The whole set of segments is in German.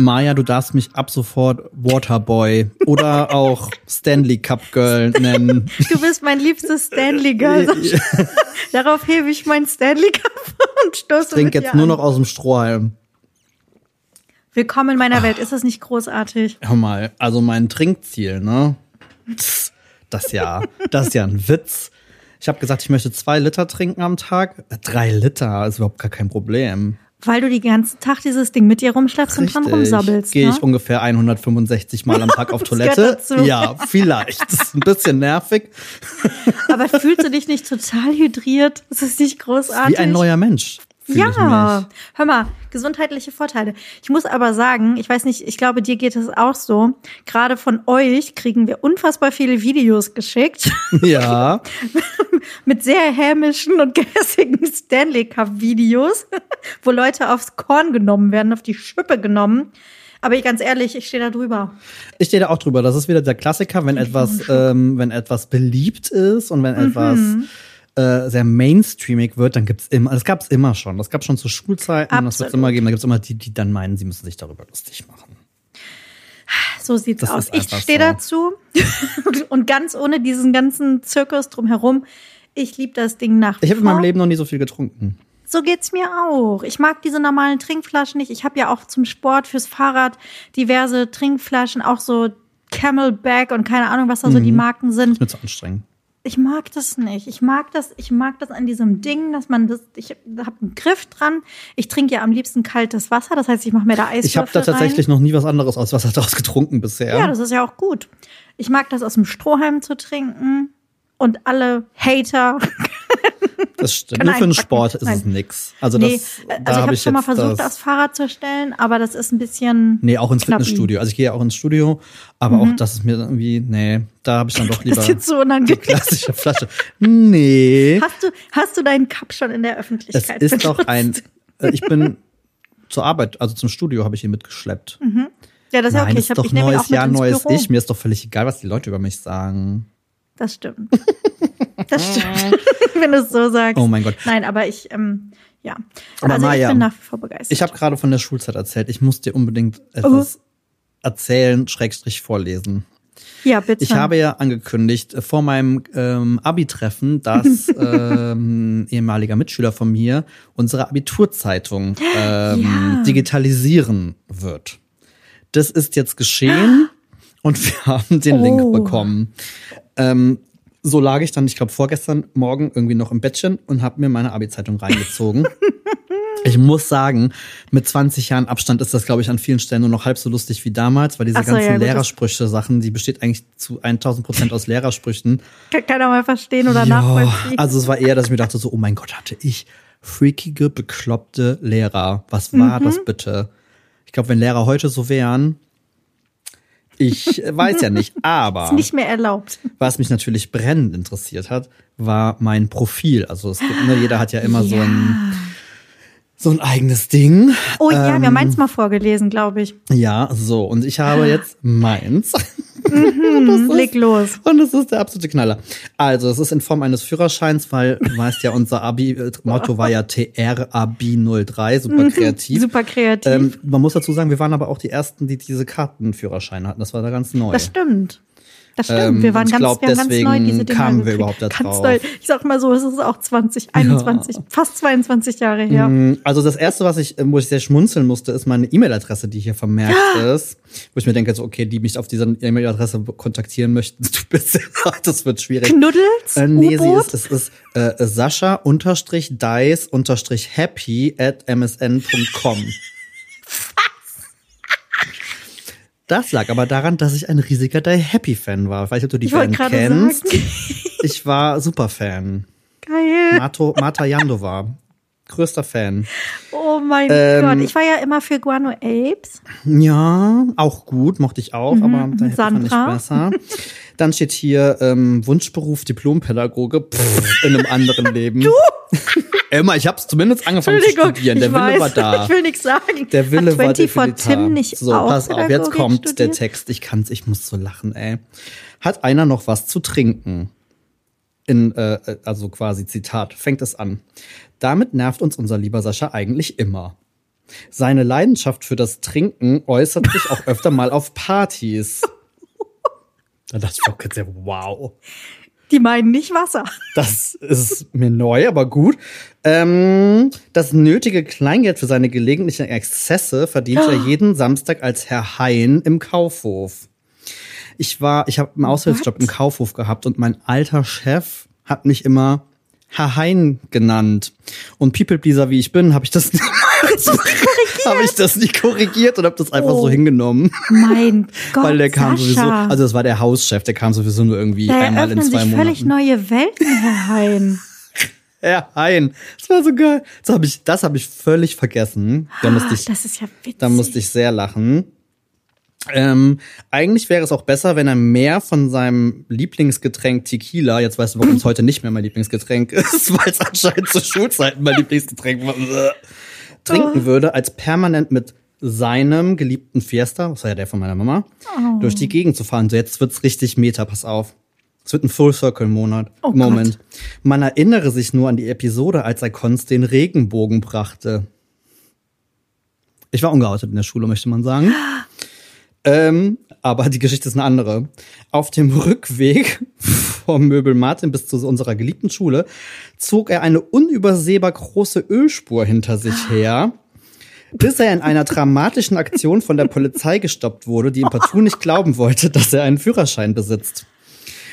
Maja, du darfst mich ab sofort Waterboy oder auch Stanley Cup Girl nennen. Du bist mein liebstes Stanley Girl. Darauf hebe ich mein Stanley Cup und stoße Trink jetzt nur noch aus dem Strohhalm. Willkommen in meiner Welt. Ist das nicht großartig? Hör mal, also mein Trinkziel, ne? Das ja, das ist ja ein Witz. Ich habe gesagt, ich möchte zwei Liter trinken am Tag. Drei Liter ist überhaupt gar kein Problem. Weil du den ganzen Tag dieses Ding mit dir rumschleppst und dran rumsabbelst. Gehe ne? ich ungefähr 165 Mal am Tag auf Toilette. Ja, vielleicht. Das ist ein bisschen nervig. Aber fühlst du dich nicht total hydriert? Das ist nicht großartig. Wie ein neuer Mensch. Fühl ich Ja, mich. hör mal, gesundheitliche Vorteile. Ich muss aber sagen, ich weiß nicht, ich glaube, dir geht es auch so. Gerade von euch kriegen wir unfassbar viele Videos geschickt Ja. mit sehr hämischen und gehässigen Stanley Cup Videos, wo Leute aufs Korn genommen werden, auf die Schippe genommen. Aber ich, ganz ehrlich, ich stehe da drüber. Ich stehe da auch drüber. Das ist wieder der Klassiker, wenn etwas, ähm, wenn etwas beliebt ist und wenn Mhm. etwas äh, sehr mainstreamig wird, dann gibt's immer, das gab's immer schon. Das gab's schon zu Schulzeiten, das wird's Absolut. immer geben. Da gibt's immer die, die dann meinen, sie müssen sich darüber lustig machen. So sieht's Das aus. Ich stehe so. dazu und ganz ohne diesen ganzen Zirkus drumherum. Ich liebe das Ding nach Ich habe in meinem Leben noch nie so viel getrunken. So geht's mir auch. Ich mag diese normalen Trinkflaschen nicht. Ich habe ja auch zum Sport fürs Fahrrad diverse Trinkflaschen, auch so Camelback und keine Ahnung, was da so die Marken sind. Ist mir zu anstrengend. Ich mag das nicht. Ich mag das, ich mag das an diesem Ding, dass man das, ich habe einen Griff dran. Ich trinke ja am liebsten kaltes Wasser, das heißt, ich mache mir da Eiswürfel Ich habe da tatsächlich rein. noch nie was anderes aus Wasser daraus getrunken bisher. Ja, das ist ja auch gut. Ich mag das aus dem Strohhalm zu trinken und alle Hater das stimmt. Nur für den. Sport ist es nix. Also Nee, das, da also ich habe ich schon mal versucht, das, das Fahrrad zu stellen, aber das ist ein bisschen. Nee, auch ins knappi. Fitnessstudio. Also ich gehe ja auch ins Studio, aber auch das ist mir irgendwie, nee, da habe ich dann doch lieber Das ist jetzt so die unangenehm. klassische Flasche. Nee. Hast du, hast du deinen Cup schon in der Es Öffentlichkeit ist doch benutzt? ein, äh, ich bin zur Arbeit, also zum Studio habe ich ihn mitgeschleppt. Ja, das ist ja Nein, okay. ist Ich habe doch neues Jahr, neues. Ich. Mir ist doch völlig egal, was die Leute über mich sagen. Das stimmt. Das stimmt. Wenn du es so sagst. Oh mein Gott. Nein, aber ich, ähm, ja. Aber also Maja, ich bin nach wie vor begeistert. Ich habe gerade von der Schulzeit erzählt. Ich muss dir unbedingt etwas erzählen, Schrägstrich vorlesen. ja, bitte. Ich habe ja angekündigt äh, vor meinem ähm, Abi-Treffen, dass ähm, ehemaliger Mitschüler von mir unsere Abiturzeitung ähm, Ja. digitalisieren wird. Das ist jetzt geschehen und wir haben den Oh. Link bekommen. Ähm, so lag ich dann, ich glaube vorgestern Morgen irgendwie noch im Bettchen und habe mir meine Abi-Zeitung reingezogen. Ich muss sagen, mit 20 Jahren Abstand ist das, glaube ich, an vielen Stellen nur noch halb so lustig wie damals, weil diese so, ganzen ja, Lehrersprüche-Sachen, die besteht eigentlich zu 1000 Prozent aus Lehrersprüchen. Kann keiner mal verstehen oder Ja, nachvollziehen. also es war eher, dass ich mir dachte so, oh mein Gott, hatte ich freakige, bekloppte Lehrer. Was war Mhm. das bitte? Ich glaube, wenn Lehrer heute so wären, ich weiß ja nicht, aber ist nicht mehr erlaubt. was mich natürlich brennend interessiert hat, war mein Profil. Also es gibt, ne, jeder hat ja immer so Ja. ein so ein eigenes Ding. Oh ja, Ähm, wir haben eins mal vorgelesen, glaube ich. Ja, so. Und ich habe jetzt meins. Hm, leg los. Und es ist der absolute Knaller. Also, es ist in Form eines Führerscheins, weil, weißt ja, unser Abi-Motto war ja TR-Abi03, super kreativ. Super kreativ. Ähm, man muss dazu sagen, wir waren aber auch die Ersten, die diese Kartenführerscheine hatten. Das war da ganz neu. Das stimmt. Das stimmt. Ähm, wir waren ich ganz, glaub, wir haben ganz deswegen neu diese Dinger kamen wir überhaupt da Ganz neu. Ich sag mal so, es ist auch 20, 21, fast 22 Jahre her. Mm, Also das erste, was ich, wo ich sehr schmunzeln musste, ist meine E-Mail-Adresse, die hier vermerkt ist. Wo ich mir denke, so, okay, die mich auf dieser E-Mail-Adresse kontaktieren möchten, du bist ja, das wird schwierig. Knuddels? Äh, nee, sie ist, es ist äh, Sascha unterstrich dice unterstrich happy at msn.com. Das lag aber daran, dass ich ein riesiger Die Happy Fan war. Ich weiß nicht, ob du die Ich gerade kennst. sagen. Ich war super Fan. Geil. Mato, Marta Jandova. Größter Fan. Oh mein Ähm, Gott. Ich war ja immer für Guano Apes. Ja, auch gut, mochte ich auch, aber da fand ich besser. Dann steht hier ähm, Wunschberuf Diplompädagoge pff, in einem anderen Leben. Du? Emma, ich habe zumindest angefangen zu studieren. Der Wille weiß, war da. Ich will nichts sagen. Der Wille war 24 definitiv Tim nicht So, pass auf, jetzt kommt der studiert? Text. Ich kann's, ich muss so lachen, ey. Hat einer noch was zu trinken? In, äh, also quasi Zitat, fängt es an. Damit nervt uns unser lieber Sascha eigentlich immer. Seine Leidenschaft für das Trinken äußert sich auch öfter mal auf Partys. Da dachte ich auch wow. Die meinen nicht Wasser. Das ist mir neu, aber gut. Ähm, das nötige Kleingeld für seine gelegentlichen Exzesse verdient er jeden Samstag als Herr Hein im Kaufhof. Ich war, ich habe einen Aushilfsjob What? im Kaufhof gehabt und mein alter Chef hat mich immer Herr Hein genannt. Und People Pleaser wie ich bin, habe ich das niemals habe ich das nicht korrigiert und habe das einfach Oh. so hingenommen, Mein Gott, weil der kam Sascha. sowieso, also das war der Hauschef, der kam sowieso nur irgendwie da einmal in zwei sich völlig Monaten. neue Welten, Herr Hein. Herr Hein, das war so geil. Das habe ich, das habe ich völlig vergessen. Da musste ich, Ah, das ist ja witzig. da musste ich sehr lachen. Ähm, eigentlich wäre es auch besser, wenn er mehr von seinem Lieblingsgetränk Tequila, jetzt weißt du, warum es heute nicht mehr mein Lieblingsgetränk ist, weil es anscheinend zu Schulzeiten mein Lieblingsgetränk war, trinken würde, als permanent mit seinem geliebten Fiesta, das war ja der von meiner Mama, durch die Gegend zu fahren. So, jetzt wird's richtig Meta, pass auf. Es wird ein Full Circle Monat. Oh Moment. Man erinnere sich nur an die Episode, als er Konz den Regenbogen brachte. Ich war ungeoutet in der Schule, möchte man sagen. Ähm, aber die Geschichte ist eine andere. Auf dem Rückweg vom Möbel Martin bis zu unserer geliebten Schule zog er eine unübersehbar große Ölspur hinter sich her, bis er in einer dramatischen Aktion von der Polizei gestoppt wurde, die ihm partout nicht glauben wollte, dass er einen Führerschein besitzt.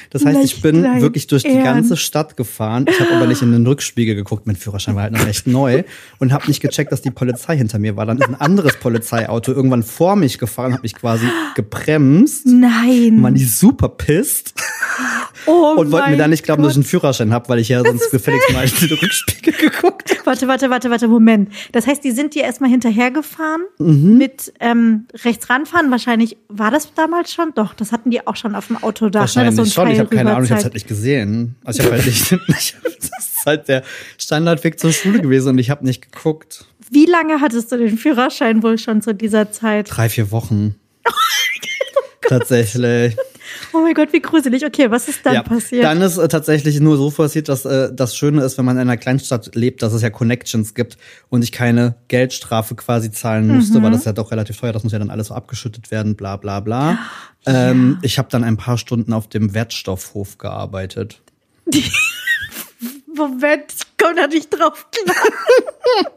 Das heißt, ich bin wirklich durch die Ernst. ganze Stadt gefahren. Ich habe aber nicht in den Rückspiegel geguckt. Mein Führerschein war halt noch recht neu und habe nicht gecheckt, dass die Polizei hinter mir war. Dann ist ein anderes Polizeiauto irgendwann vor mich gefahren, hat mich quasi gebremst. Nein. Man die super pisst oh und wollte mir dann nicht glauben, dass ich Gott. einen Führerschein habe, weil ich ja sonst gefälligst mal in den Rückspiegel geguckt habe. Warte, warte, warte, warte, Moment. Das heißt, die sind dir erstmal hinterhergefahren Mhm. mit ähm, rechts ranfahren. Wahrscheinlich war das damals schon? Doch, das hatten die auch schon auf dem Autodach. Wahrscheinlich ne, so ein schon. Ich habe keine Ahnung, ich habe es halt nicht gesehen. Also ich habe halt nicht, ich, das ist halt der Standardweg zur Schule gewesen und ich habe nicht geguckt. Wie lange hattest du den Führerschein wohl schon zu dieser Zeit? Drei, vier Wochen. Tatsächlich. Oh mein Gott, wie gruselig. Okay, was ist dann ja, passiert? Dann ist äh, tatsächlich nur so passiert, dass äh, das Schöne ist, wenn man in einer Kleinstadt lebt, dass es ja Connections gibt und ich keine Geldstrafe quasi zahlen musste, Mhm. weil das ist ja doch relativ teuer, das muss ja dann alles so abgeschüttet werden, bla bla bla. Ähm, ich habe dann ein paar Stunden auf dem Wertstoffhof gearbeitet. Moment, ich komme da nicht drauf klar.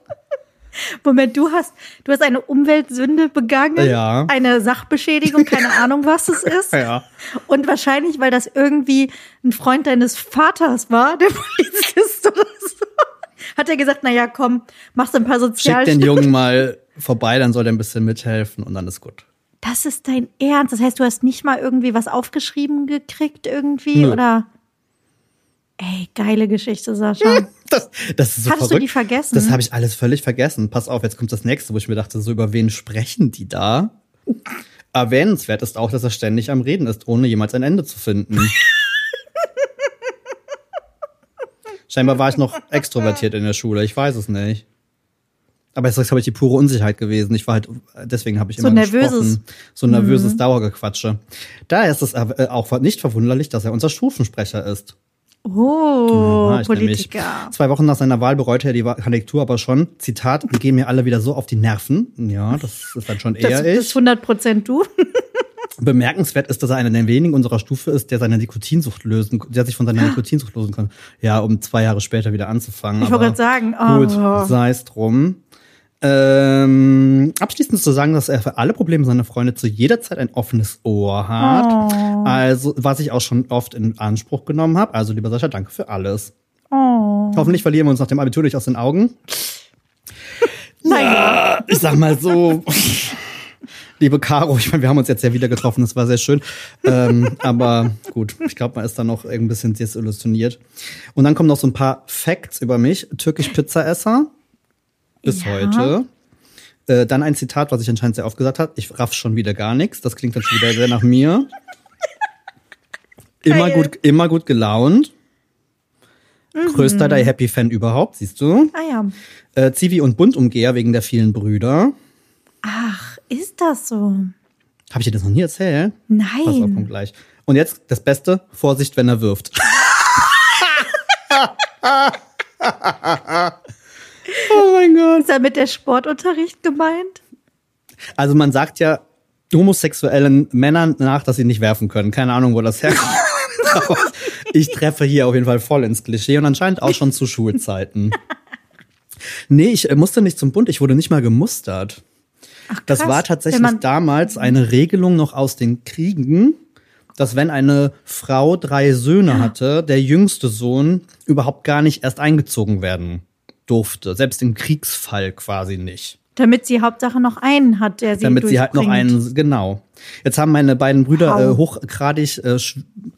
Moment, du hast, du hast eine Umweltsünde begangen, Ja. eine Sachbeschädigung, keine Ahnung, was es ist. Ja. Und wahrscheinlich, weil das irgendwie ein Freund deines Vaters war, der Polizist oder so, hat er gesagt, na ja, komm, machst ein paar Schick den Sozialstunden. Jungen mal vorbei, dann soll der ein bisschen mithelfen und dann ist gut. Das ist dein Ernst. Das heißt, du hast nicht mal irgendwie was aufgeschrieben gekriegt irgendwie Nö. oder? Ey, geile Geschichte, Sascha. Das, das ist so du verrückt. die vergessen? Das habe ich alles völlig vergessen. Pass auf, jetzt kommt das nächste, wo ich mir dachte, so über wen sprechen die da? Erwähnenswert ist auch, dass er ständig am Reden ist, ohne jemals ein Ende zu finden. Scheinbar war ich noch extrovertiert in der Schule, ich weiß es nicht. Aber jetzt glaube ich, die pure Unsicherheit gewesen. Ich war halt, deswegen habe ich So immer nervöses. Mhm. gesprochen. So nervöses Dauergequatsche. Daher ist es äh, auch nicht verwunderlich, dass er unser Stufensprecher ist. Oh, ich Politiker. nämlich. Zwei Wochen nach seiner Wahl bereute er die Kandidatur aber schon. Zitat, die gehen mir alle wieder so auf die Nerven. Ja, das ist dann schon Das eher ist ich. 100 Prozent du. Bemerkenswert ist, dass er einer der wenigen unserer Stufe ist, der seine Nikotinsucht lösen, der sich von seiner Nikotinsucht lösen kann. Ja, um zwei Jahre später wieder anzufangen. Ich wollte gerade sagen, oh. Gut, sei es drum. Ähm, abschließend zu sagen, dass er für alle Probleme seiner Freunde zu jeder Zeit ein offenes Ohr hat. Oh. Also, was ich auch schon oft in Anspruch genommen habe. Also, lieber Sascha, danke für alles. Oh. Hoffentlich verlieren wir uns nach dem Abitur nicht aus den Augen. Naja. Ich sag mal so, liebe Caro, ich meine, wir haben uns jetzt ja wieder getroffen, das war sehr schön. Ähm, aber gut, ich glaube, man ist da noch ein bisschen desillusioniert. Und dann kommen noch so ein paar Facts über mich. Türkisch Pizzaesser. Bis Ja. heute. Äh, dann ein Zitat, was ich anscheinend sehr oft gesagt habe. Ich raff schon wieder gar nichts. Das klingt dann schon wieder sehr nach mir. Immer Geil. gut, immer gut gelaunt. Größter Die Happy Fan überhaupt, siehst du? Ah ja. Äh, Zivi und Buntumgeher wegen der vielen Brüder. Ach, ist das so? Habe ich dir das noch nie erzählt? Pass auf, Nein. kommt gleich. Und jetzt das Beste, Vorsicht, wenn er wirft. oh mein Gott. Ist damit der Sportunterricht gemeint? Also man sagt ja homosexuellen Männern nach, dass sie nicht werfen können. Keine Ahnung, wo das herkommt. Ich treffe hier auf jeden Fall voll ins Klischee und anscheinend auch schon zu Schulzeiten. Nee, ich äh, musste nicht zum Bund, ich wurde nicht mal gemustert. Ach, Das war tatsächlich damals eine Regelung noch aus den Kriegen, dass wenn eine Frau drei Söhne hatte, der jüngste Sohn überhaupt gar nicht erst eingezogen werden durfte. Selbst im Kriegsfall quasi nicht. Damit sie Hauptsache noch einen hat, der sie damit sie halt noch einen, genau. Jetzt haben meine beiden Brüder Wow. äh, hochgradig äh,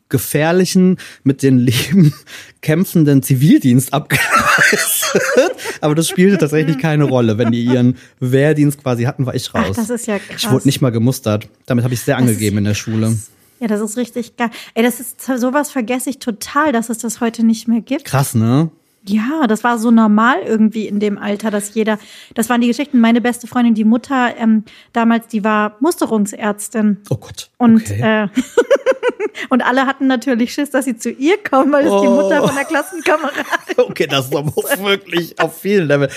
gefährlichen, mit den Leben kämpfenden Zivildienst abgeleistet. Aber das spielte tatsächlich keine Rolle. Wenn die ihren Wehrdienst quasi hatten, war ich raus. Ach, das ist ja krass. ich wurde nicht mal gemustert. Damit habe ich sehr angegeben in der Schule. Ja, das ist richtig geil. Ey, das ist sowas vergesse ich total, dass es das heute nicht mehr gibt. Krass, ne? Ja, das war so normal irgendwie in dem Alter, dass jeder, das waren die Geschichten. Meine beste Freundin, die Mutter, ähm, damals, die war Musterungsärztin. Oh Gott. Und, okay. äh, und alle hatten natürlich Schiss, dass sie zu ihr kommen, weil es die Oh. Mutter von der Klassenkameradin Okay, das ist aber wirklich auf vielen Level.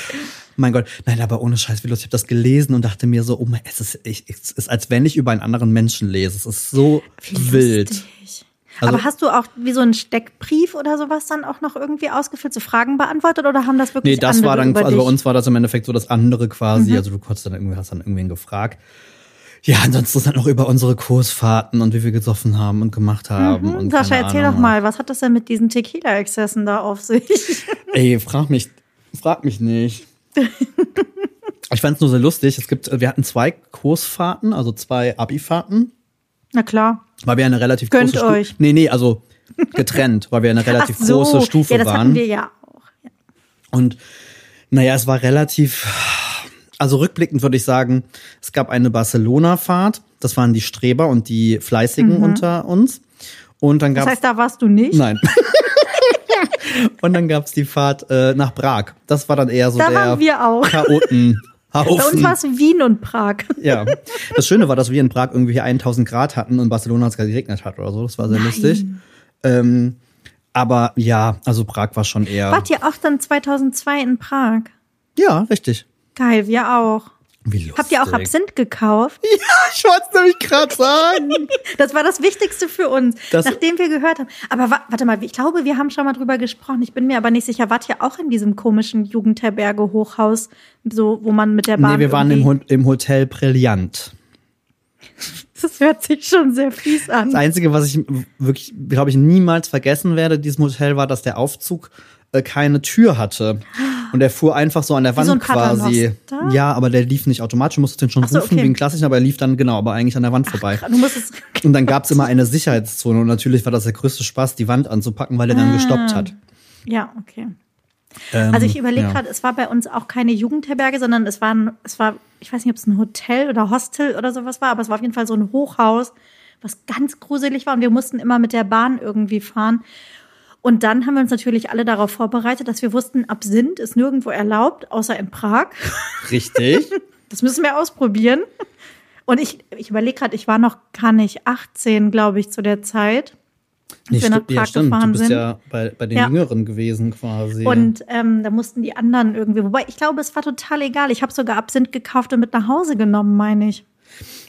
Mein Gott, nein, aber ohne Scheiß, wie lustig. Ich habe das gelesen und dachte mir so, oh mein, es ist, ich, es ist, als wenn ich über einen anderen Menschen lese. Es ist so Wie wild. lustig. Also- Aber hast du auch wie so einen Steckbrief oder sowas dann auch noch irgendwie ausgefüllt, so Fragen beantwortet oder haben das wirklich Nee, das andere war dann, also bei uns war das im Endeffekt so das andere quasi. Mhm. Also du konntest dann irgendwie, hast dann irgendwen gefragt. Ja, ansonsten ist dann noch über unsere Kursfahrten und wie wir gesoffen haben und gemacht haben. Hm, und Sascha, erzähl Ahnung. doch mal, was hat das denn mit diesen Tequila-Exzessen da auf sich? Ey, frag mich, frag mich nicht. Ich fand's nur sehr lustig. Es gibt, wir hatten zwei Kursfahrten, also zwei Abifahrten. Na klar. Weil wir eine relativ Gönnt große Stufe. euch. Nee, nee, also getrennt, weil wir eine relativ Ach so. große Stufe ja, das waren. hatten wir ja auch. Ja. Und naja, es war relativ, also rückblickend würde ich sagen, es gab eine Barcelona-Fahrt, das waren die Streber und die Fleißigen unter uns. Und dann Mhm. Das heißt, da warst du nicht? Nein. und dann gab's die Fahrt äh, nach Prag. Das war dann eher so Da der waren Chaoten. Bei uns war es Wien und Prag. Ja. Das Schöne war, dass wir in Prag irgendwie 1000 Grad hatten und in Barcelona es gerade geregnet hat oder so. Das war sehr lustig. Ähm, aber ja, also Prag war schon eher. Wart ihr auch dann 2002 in Prag? Ja, richtig. Geil, wir auch. Wie lustig. Habt ihr auch Absinth gekauft? Ja, ich wollte es nämlich gerade sagen. Das war das Wichtigste für uns, Das- nachdem wir gehört haben. Aber wa warte mal, ich glaube, wir haben schon mal drüber gesprochen. Ich bin mir aber nicht sicher. Wart ihr auch in diesem komischen Jugendherberge-Hochhaus, so, wo man mit der Bahn Nee, wir waren im, im Hotel Brillant. Das hört sich schon sehr fies an. Das Einzige, was ich wirklich, glaube ich, niemals vergessen werde, in diesem Hotel war, dass der Aufzug äh, keine Tür hatte. Und der fuhr einfach so an der Wand so quasi. Ja, aber der lief nicht automatisch, du musstest den schon Ach so, rufen, okay. wie ein klassischen, aber er lief dann, genau, aber eigentlich an der Wand vorbei. Musst es. Und dann gab's immer eine Sicherheitszone und natürlich war das der größte Spaß, die Wand anzupacken, weil er dann gestoppt hat. Ja, okay. Ähm, Also ich überlege ja. gerade, es war bei uns auch keine Jugendherberge, sondern es war, ein, es war, ich weiß nicht, ob es ein Hotel oder Hostel oder sowas war, aber es war auf jeden Fall so ein Hochhaus, was ganz gruselig war und wir mussten immer mit der Bahn irgendwie fahren. Und dann haben wir uns natürlich alle darauf vorbereitet, dass wir wussten, Absinth ist nirgendwo erlaubt, außer in Prag. Richtig. Das müssen wir ausprobieren. Und ich, ich überlege gerade, ich war noch gar nicht 18, glaube ich, zu der Zeit. Nee, wir ja, stimmt. Du bist sind. ja bei, bei den Ja. Jüngeren gewesen quasi. Und ähm, da mussten die anderen irgendwie, wobei ich glaube, es war total egal. Ich habe sogar Absinth gekauft und mit nach Hause genommen, meine ich.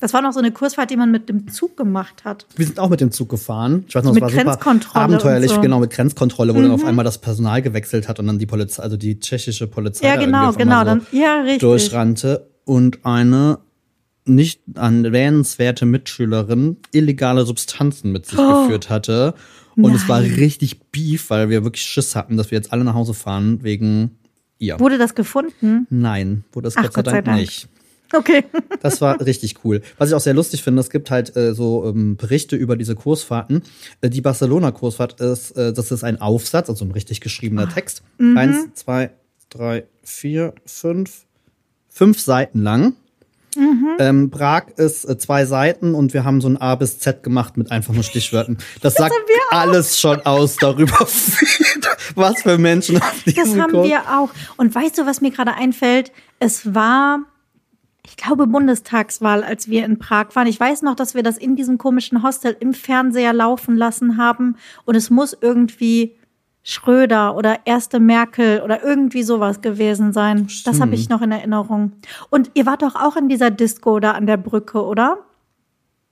Das war noch so eine Kursfahrt, die man mit dem Zug gemacht hat. Wir sind auch mit dem Zug gefahren. Ich weiß noch, Mit es war super abenteuerlich, so. Mhm. genau, mit Grenzkontrolle, wo dann auf einmal das Personal gewechselt hat und dann die Polizei, also die tschechische Polizei Ja, genau, genau. Dann, ja, richtig. durchrannte und eine nicht erwähnenswerte Mitschülerin illegale Substanzen mit sich Oh. geführt hatte. Und es war richtig beef, weil wir wirklich Schiss hatten, dass wir jetzt alle nach Hause fahren wegen ihr. Wurde das gefunden? Nein, wurde es Ach, Gott sei Dank Dank. nicht. Okay. Das war richtig cool. Was ich auch sehr lustig finde, es gibt halt äh, so ähm, Berichte über diese Kursfahrten. Äh, die Barcelona-Kursfahrt ist, äh, das ist ein Aufsatz, also ein richtig geschriebener Text. Eins, zwei, drei, vier, fünf, fünf Seiten lang. Ähm, Prag ist äh, zwei Seiten und wir haben so ein A bis Z gemacht mit einfach nur Stichwörtern. Das sagt wir auch. alles schon aus darüber, was für Menschen auf Das diesem haben Kurs. wir auch. Und weißt du, was mir gerade einfällt? Es war, ich glaube, Bundestagswahl, als wir in Prag waren. Ich weiß noch, dass wir das in diesem komischen Hostel im Fernseher laufen lassen haben. Und es muss irgendwie Schröder oder erste Merkel oder irgendwie sowas gewesen sein. Das habe ich noch in Erinnerung. Und ihr wart doch auch in dieser Disco da an der Brücke, oder?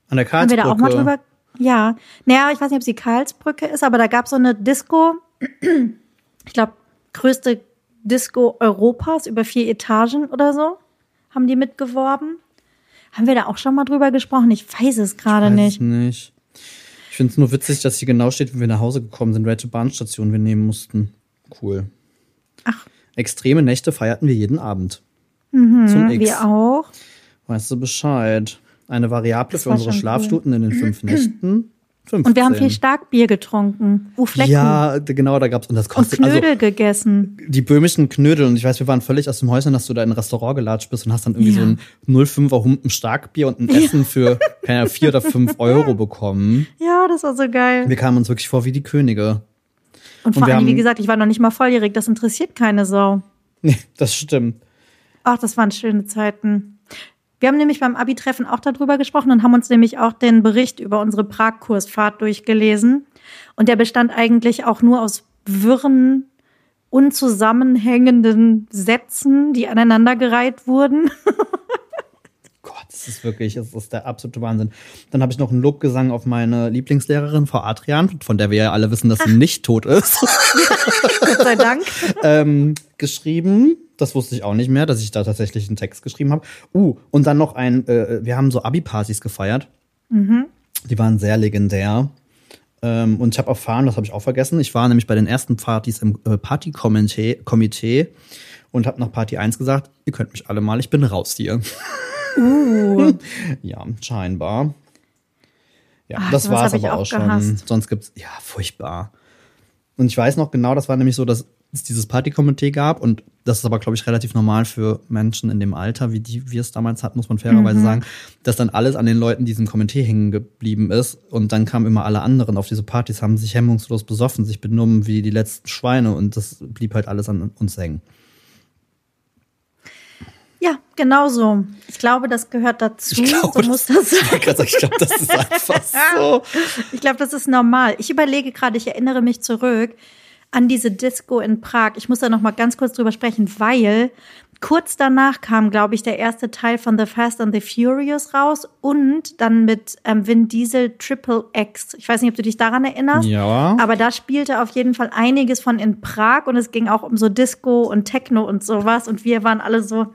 An der Haben wir da auch mal Karlsbrücke. drüber? Ja. Naja, ich weiß nicht, ob es die Karlsbrücke ist, aber da gab es so eine Disco, ich glaube, größte Disco Europas, über vier Etagen oder so, haben die mitgeworben. Haben wir da auch schon mal drüber gesprochen? Ich weiß es gerade nicht. nicht. Ich finde es nur witzig, dass hier genau steht, wie wir nach Hause gekommen sind, welche Bahnstation wir nehmen mussten. Cool. Ach. Extreme Nächte feierten wir jeden Abend. Zum X. Wir auch. Weißt du Bescheid? Eine Variable Das für unsere schon Schlafstunden in den fünf Nächten. 15. Und wir haben viel Starkbier getrunken. Uflecken. Ja, genau, da gab's und das und kostet Knödel also gegessen. die böhmischen Knödel und ich weiß, wir waren völlig aus dem Häuschen, dass du da in ein Restaurant gelatscht bist und hast dann irgendwie Ja. so ein 05er Humpen Starkbier und ein Essen für keine Ahnung, vier oder fünf Euro bekommen. Ja, das war so geil. Wir kamen uns wirklich vor wie die Könige. Und vor und allem, wie gesagt, ich war noch nicht mal volljährig. Das interessiert keine Sau. Nee, das stimmt. Ach, das waren schöne Zeiten. Wir haben nämlich beim Abi-Treffen auch darüber gesprochen und haben uns nämlich auch den Bericht über unsere Prag-Kursfahrt durchgelesen. Und der bestand eigentlich auch nur aus wirren, unzusammenhängenden Sätzen, die aneinandergereiht wurden. Gott, das ist wirklich, das ist der absolute Wahnsinn. Dann habe ich noch einen Lobgesang auf meine Lieblingslehrerin, Frau Adrian, von der wir ja alle wissen, dass sie nicht tot ist, Gott sei Dank. ähm, geschrieben. Das wusste ich auch nicht mehr, dass ich da tatsächlich einen Text geschrieben habe. Uh, und dann noch ein, äh, wir haben so Abi-Partys gefeiert. Die waren sehr legendär. Ähm, und ich habe erfahren, das habe ich auch vergessen, ich war nämlich bei den ersten Partys im äh, Party-Komitee Komitee und habe nach Party 1 gesagt, ihr könnt mich alle mal, ich bin raus hier. Uh, Ja, scheinbar. Ja, Ach, das war es aber auch auch schon. Sonst gibt's ja furchtbar. Und ich weiß noch genau, das war nämlich so, dass es dieses Partykomitee gab und das ist aber glaube ich relativ normal für Menschen in dem Alter, wie die wir es damals hatten, muss man fairerweise Mhm. sagen, dass dann alles an den Leuten diesem Komitee hängen geblieben ist und dann kamen immer alle anderen auf diese Partys, haben sich hemmungslos besoffen, sich benommen wie die letzten Schweine und das blieb halt alles an uns hängen. ja, genau so. Ich glaube, das gehört dazu. Ich glaube, so muss das sein. Ich glaube, das ist einfach so. Ich glaube, das ist normal. Ich überlege gerade, ich erinnere mich zurück an diese Disco in Prag. Ich muss da noch mal ganz kurz drüber sprechen, weil kurz danach kam, glaube ich, der erste Teil von The Fast and the Furious raus und dann mit ähm, Vin Diesel Triple X. Ich weiß nicht, ob du dich daran erinnerst. Ja. Aber da spielte auf jeden Fall einiges von in Prag und es ging auch um so Disco und Techno und sowas und wir waren alle so.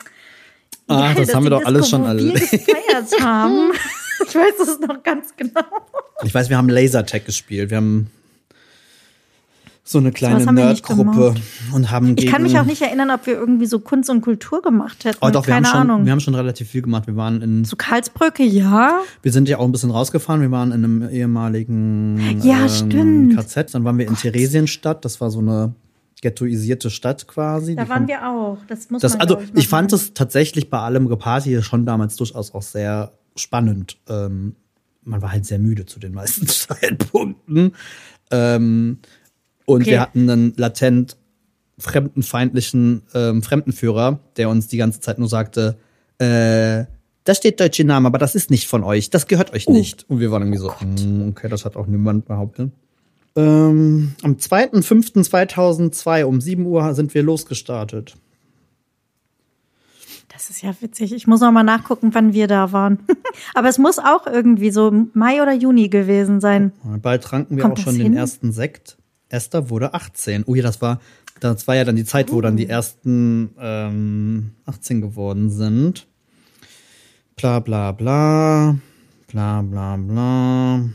Ah, das haben wir doch alles schon alle. Wir gefeiert haben. Ich weiß es noch ganz genau. Ich weiß, wir haben Lasertag gespielt. Wir haben so eine kleine nicht Nerdgruppe und haben Ich gegen, kann mich auch nicht erinnern, ob wir irgendwie so Kunst und Kultur gemacht hätten. Oh, doch, wir haben, Keine schon, Ahnung. wir haben schon relativ viel gemacht. Wir waren in, so Karlsbrücke, ja. wir sind ja auch ein bisschen rausgefahren. Wir waren in einem ehemaligen Ja, ähm, stimmt. KZ. Dann waren wir in Theresienstadt. Das war so eine ghettoisierte Stadt quasi. Da Die waren von- wir auch. Das muss Das, man, also ich, ich fand es tatsächlich bei allem Geparty schon damals durchaus auch sehr spannend. Ähm, man war halt sehr müde zu den meisten Zeitpunkten. Ähm, und Okay. wir hatten einen latent fremdenfeindlichen ähm, Fremdenführer, der uns die ganze Zeit nur sagte, äh, da steht deutsche Name, aber das ist nicht von euch, das gehört euch nicht. Und wir waren irgendwie so, "Mm, okay, das hat auch niemand behauptet. Ähm, am 2.5.2002 um 7 Uhr sind wir losgestartet. Das ist ja witzig. Ich muss noch mal nachgucken, wann wir da waren. Aber es muss auch irgendwie so Mai oder Juni gewesen sein. Bald tranken wir Kommt auch schon den hin? ersten Sekt. Esther wurde 18. Oh ja, das war, das war ja dann die Zeit, wo dann Oh. die ersten ähm, 18 geworden sind. Bla bla bla. Bla bla bla.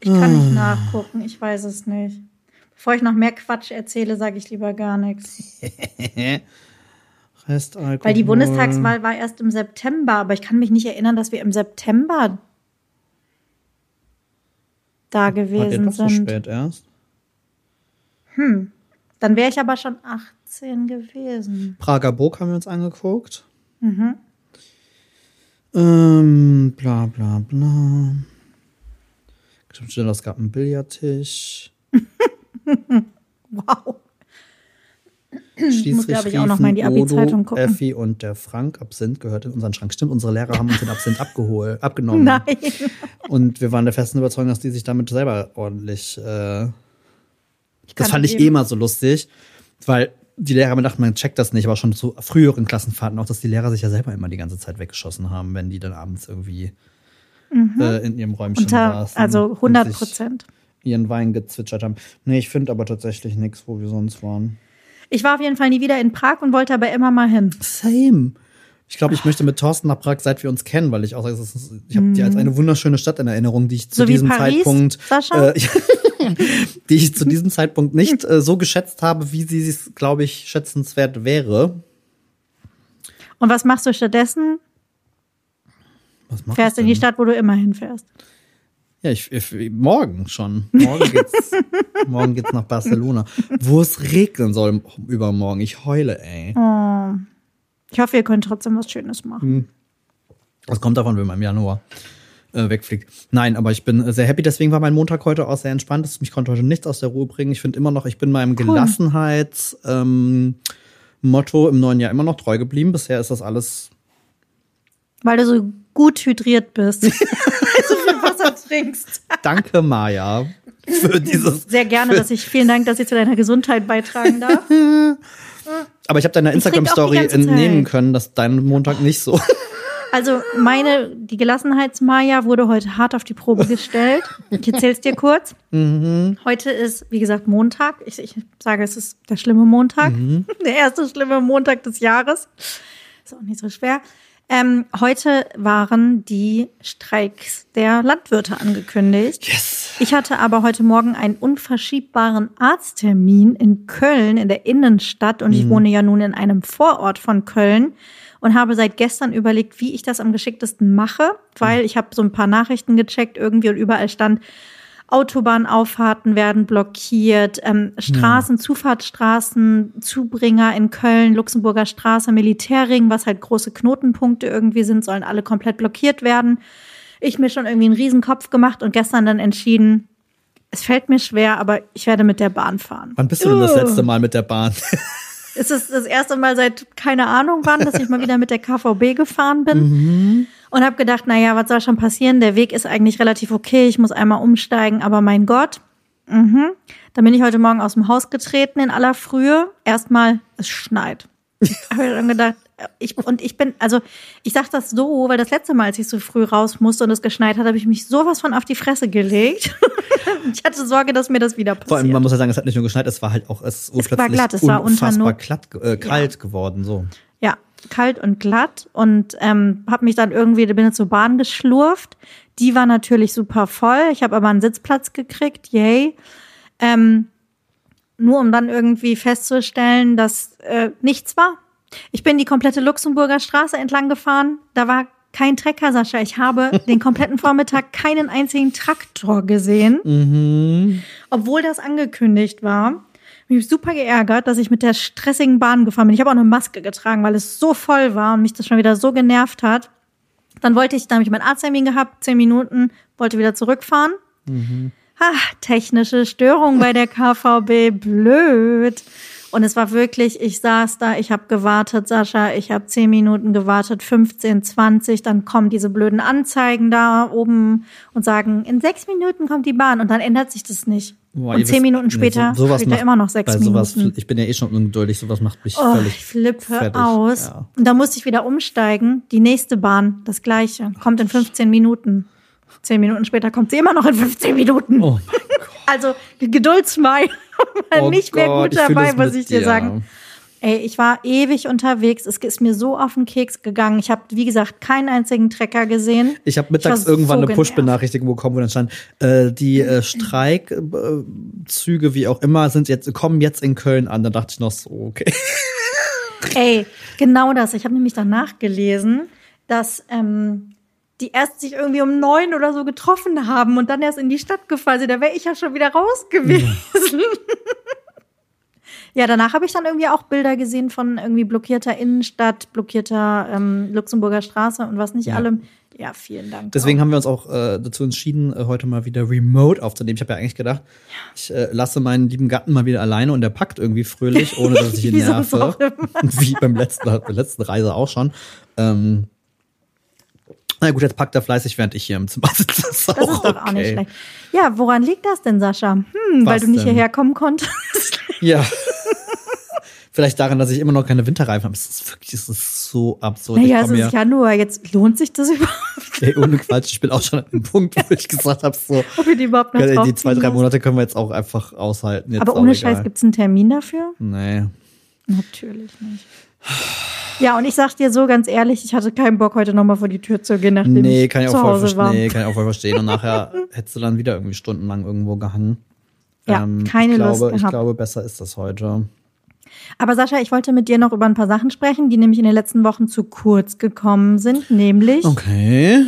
Ich kann Ah. nicht nachgucken. Ich weiß es nicht. Bevor ich noch mehr Quatsch erzähle, sage ich lieber gar nichts. Restalkohol. Weil die Bundestagswahl war erst im September, aber ich kann mich nicht erinnern, dass wir im September da War der gewesen doch so sind. spät erst? Dann wäre ich aber schon 18 gewesen. Prager Burg haben wir uns angeguckt. Mhm. Ähm, bla bla bla. Stimmt, es gab einen Billardtisch. Wow. Schließlich muss, glaub ich, auch noch mal in die Abi-Zeitung gucken. Effi und der Frank. Absinth gehört in unseren Schrank. Stimmt, unsere Lehrer haben uns den Absinth abgeholt, abgenommen. Nein. Und wir waren der festen Überzeugung, dass die sich damit selber ordentlich äh, Das fand ich eh immer so lustig, weil die Lehrer mir dachten, man checkt das nicht, aber schon zu früheren Klassenfahrten auch, dass die Lehrer sich ja selber immer die ganze Zeit weggeschossen haben, wenn die dann abends irgendwie äh, in ihrem Räumchen Mhm. Unter, saßen. also und 100 sich Prozent. Ihren Wein gezwitschert haben. Nee, ich finde aber tatsächlich nichts, wo wir sonst waren. Ich war auf jeden Fall nie wieder in Prag und wollte aber immer mal hin. Same. Ich glaube, ich möchte mit Thorsten nach Prag, seit wir uns kennen, weil ich auch sage, ist- ich habe die als eine wunderschöne Stadt in Erinnerung, die ich zu Mhm. So diesem Paris, Zeitpunkt, Sascha? äh, die ich zu diesem Zeitpunkt nicht äh, so geschätzt habe, wie sie es, glaube ich, schätzenswert wäre. Und was machst du stattdessen? Was mach Fährst in die? Stadt, wo du immer hinfährst. Ja, ich, ich morgen schon. Morgen geht's, morgen geht's nach Barcelona, wo es regnen soll übermorgen. Ich heule, ey. Oh. Ich hoffe, ihr könnt trotzdem was Schönes machen. Das kommt davon, wenn man im Januar äh, wegfliegt. Nein, aber ich bin sehr happy. Deswegen war mein Montag heute auch sehr entspannt. Ich konnte heute nichts aus der Ruhe bringen. Ich finde immer noch, ich bin meinem Gelassenheits ähm, Motto im neuen Jahr immer noch treu geblieben. Bisher ist das alles. Weil du so gut hydriert bist. Weil du so viel Wasser trinkst. Danke, Maja, für dieses. Sehr gerne, dass ich, vielen Dank, dass ich zu deiner Gesundheit beitragen darf. Aber ich habe deiner Instagram-Story entnehmen können, dass dein Montag nicht so. Also meine, die Gelassenheitsmaja wurde heute hart auf die Probe gestellt. Ich erzähl's dir kurz. Heute ist, wie gesagt, Montag. Ich, ich sage, es ist der schlimme Montag. Der erste schlimme Montag des Jahres. Ist auch nicht so schwer. Ähm, heute waren die Streiks der Landwirte angekündigt. Yes. Ich hatte aber heute Morgen einen unverschiebbaren Arzttermin in Köln, in der Innenstadt. Und ich wohne ja nun in einem Vorort von Köln und habe seit gestern überlegt, wie ich das am geschicktesten mache, weil ich habe so ein paar Nachrichten gecheckt irgendwie und überall stand, Autobahnauffahrten werden blockiert, ähm, Straßen, Zufahrtsstraßen, Zubringer in Köln, Luxemburger Straße, Militärring, was halt große Knotenpunkte irgendwie sind, sollen alle komplett blockiert werden. Ich mir schon irgendwie einen Riesenkopf gemacht und gestern dann entschieden, es fällt mir schwer, aber ich werde mit der Bahn fahren. Wann bist du denn das letzte Mal mit der Bahn? Es ist das erste Mal seit keine Ahnung wann, dass ich mal wieder mit der KVB gefahren bin. Und habe gedacht, naja, was soll schon passieren? Der Weg ist eigentlich relativ okay. Ich muss einmal umsteigen, aber mein Gott. Mhm. Dann bin ich heute Morgen aus dem Haus getreten in aller Frühe. Erstmal, es schneit. habe ich dann gedacht, ich, und ich bin, also ich sag das so, weil das letzte Mal, als ich so früh raus musste und es geschneit hat, habe ich mich sowas von auf die Fresse gelegt. ich hatte Sorge, dass mir das wieder passiert. Vor allem, man muss ja sagen, es hat nicht nur geschneit, es war halt auch, es Es war glatt, es war unter unfassbar glatt, äh, kalt geworden, so. Kalt und glatt und ähm, habe mich dann irgendwie, bin jetzt zur Bahn geschlurft. Die war natürlich super voll. Ich habe aber einen Sitzplatz gekriegt, yay. Ähm, nur um dann irgendwie festzustellen, dass äh, nichts war. Ich bin die komplette Luxemburger Straße entlang gefahren. Da war kein Trecker, Sascha. Ich habe den kompletten Vormittag keinen einzigen Traktor gesehen, obwohl das angekündigt war. Mich super geärgert, dass ich mit der stressigen Bahn gefahren bin. Ich habe auch eine Maske getragen, weil es so voll war und mich das schon wieder so genervt hat. Dann wollte ich, dann habe ich meinen Arzttermin gehabt, zehn Minuten, wollte wieder zurückfahren. Ha, technische Störung bei der KVB, blöd. Und es war wirklich, ich saß da, ich habe gewartet, Sascha, ich habe zehn Minuten gewartet, 15, 20, dann kommen diese blöden Anzeigen da oben und sagen, in sechs Minuten kommt die Bahn und dann ändert sich das nicht. Boah, und zehn Minuten später so- sowas steht macht- immer noch sechs bei sowas, Minuten. Ich bin ja eh schon ungeduldig, sowas macht mich Oh, völlig ich flippe fertig. aus. Ja. Und da musste ich wieder umsteigen. Die nächste Bahn, das gleiche, kommt in 15 Minuten. Zehn Minuten später kommt sie immer noch in 15 Minuten. Oh. Also Geduldsmai war Oh nicht mehr Gott, gut dabei, muss ich dir dir. sagen. Ey, ich war ewig unterwegs. Es ist mir so auf den Keks gegangen. Ich habe, wie gesagt, keinen einzigen Trecker gesehen. Ich habe Ich mittags war irgendwann so eine. Push-Benachrichtigung bekommen, wo dann stand, äh, die äh, Streikzüge, wie auch immer, sind jetzt, kommen jetzt in Köln an. Da dachte ich noch so, okay. Ey, genau das. Ich habe nämlich danach gelesen, dass ähm, die erst sich irgendwie um neun oder so getroffen haben und dann erst in die Stadt gefahren sind. Da wäre ich ja schon wieder raus gewesen. Ja, danach habe ich dann irgendwie auch Bilder gesehen von irgendwie blockierter Innenstadt, blockierter ähm, Luxemburger Straße und was nicht Ja. allem. Ja, vielen Dank. Deswegen haben wir uns auch äh, dazu entschieden, äh, heute mal wieder remote aufzunehmen. Ich habe ja eigentlich gedacht, ich äh, lasse meinen lieben Gatten mal wieder alleine und der packt irgendwie fröhlich, ohne dass ich ihn auch nerve. Wie beim letzten, bei der letzten Reise auch schon. Ähm, Na gut, jetzt packt er fleißig, während ich hier im Zimmer sitze. Das ist, Das ist doch auch nicht schlecht. Ja, woran liegt das denn, Sascha? Hm, weil Was du nicht denn? hierher kommen konntest. Ja. Vielleicht daran, dass ich immer noch keine Winterreifen habe. Es ist wirklich, es ist so absurd. Naja, ich es ist Januar. Jetzt lohnt sich das überhaupt, Ey, ohne Quatsch, ich bin auch schon an dem Punkt, wo ich gesagt habe, so, ob wir die überhaupt noch drauf die zwei, drei? Monate können wir jetzt auch einfach aushalten. Jetzt Aber ohne. Scheiß, gibt's einen Termin dafür? Nee. Natürlich nicht. Ja, und ich sag dir so ganz ehrlich, ich hatte keinen Bock, heute nochmal vor die Tür zu gehen, nachdem Nee, ich kann ich, zu auch voll Hause war. verstehen. Nee, kann ich auch voll verstehen. Und nachher hättest du dann wieder irgendwie stundenlang irgendwo gehangen. Ähm, Ja, keine ich Lust glaube, Ich gehabt. glaube, besser ist das heute. Aber Sascha, ich wollte mit dir noch über ein paar Sachen sprechen, die nämlich in den letzten Wochen zu kurz gekommen sind, nämlich Okay.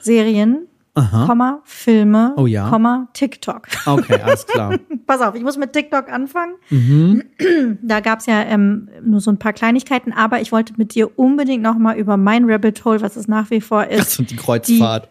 Serien, Aha. Komma, Filme, Oh ja. Komma, TikTok. Okay, alles klar. Pass auf, ich muss mit TikTok anfangen. Mhm. Da gab's ja ähm, nur so ein paar Kleinigkeiten, aber ich wollte mit dir unbedingt noch mal über mein Rabbit Hole, was es nach wie vor ist, Das und die Kreuzfahrt.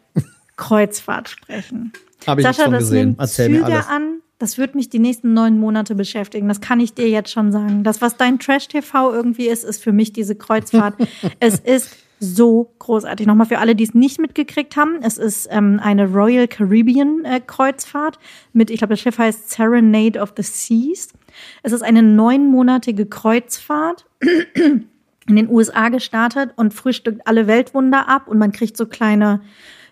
Kreuzfahrt sprechen. Habe ich Sascha, schon das gesehen. nimmt Erzähl mir Züge alles. an. Das wird mich die nächsten neun Monate beschäftigen. Das kann ich dir jetzt schon sagen. Das, was dein Trash-TV irgendwie ist, ist für mich diese Kreuzfahrt. es ist so großartig. Nochmal für alle, die es nicht mitgekriegt haben. Es ist ähm, eine Royal Caribbean äh, Kreuzfahrt mit, ich glaube, das Schiff heißt Serenade of the Seas. Es ist eine neunmonatige Kreuzfahrt in den USA gestartet und frühstückt alle Weltwunder ab und man kriegt so kleine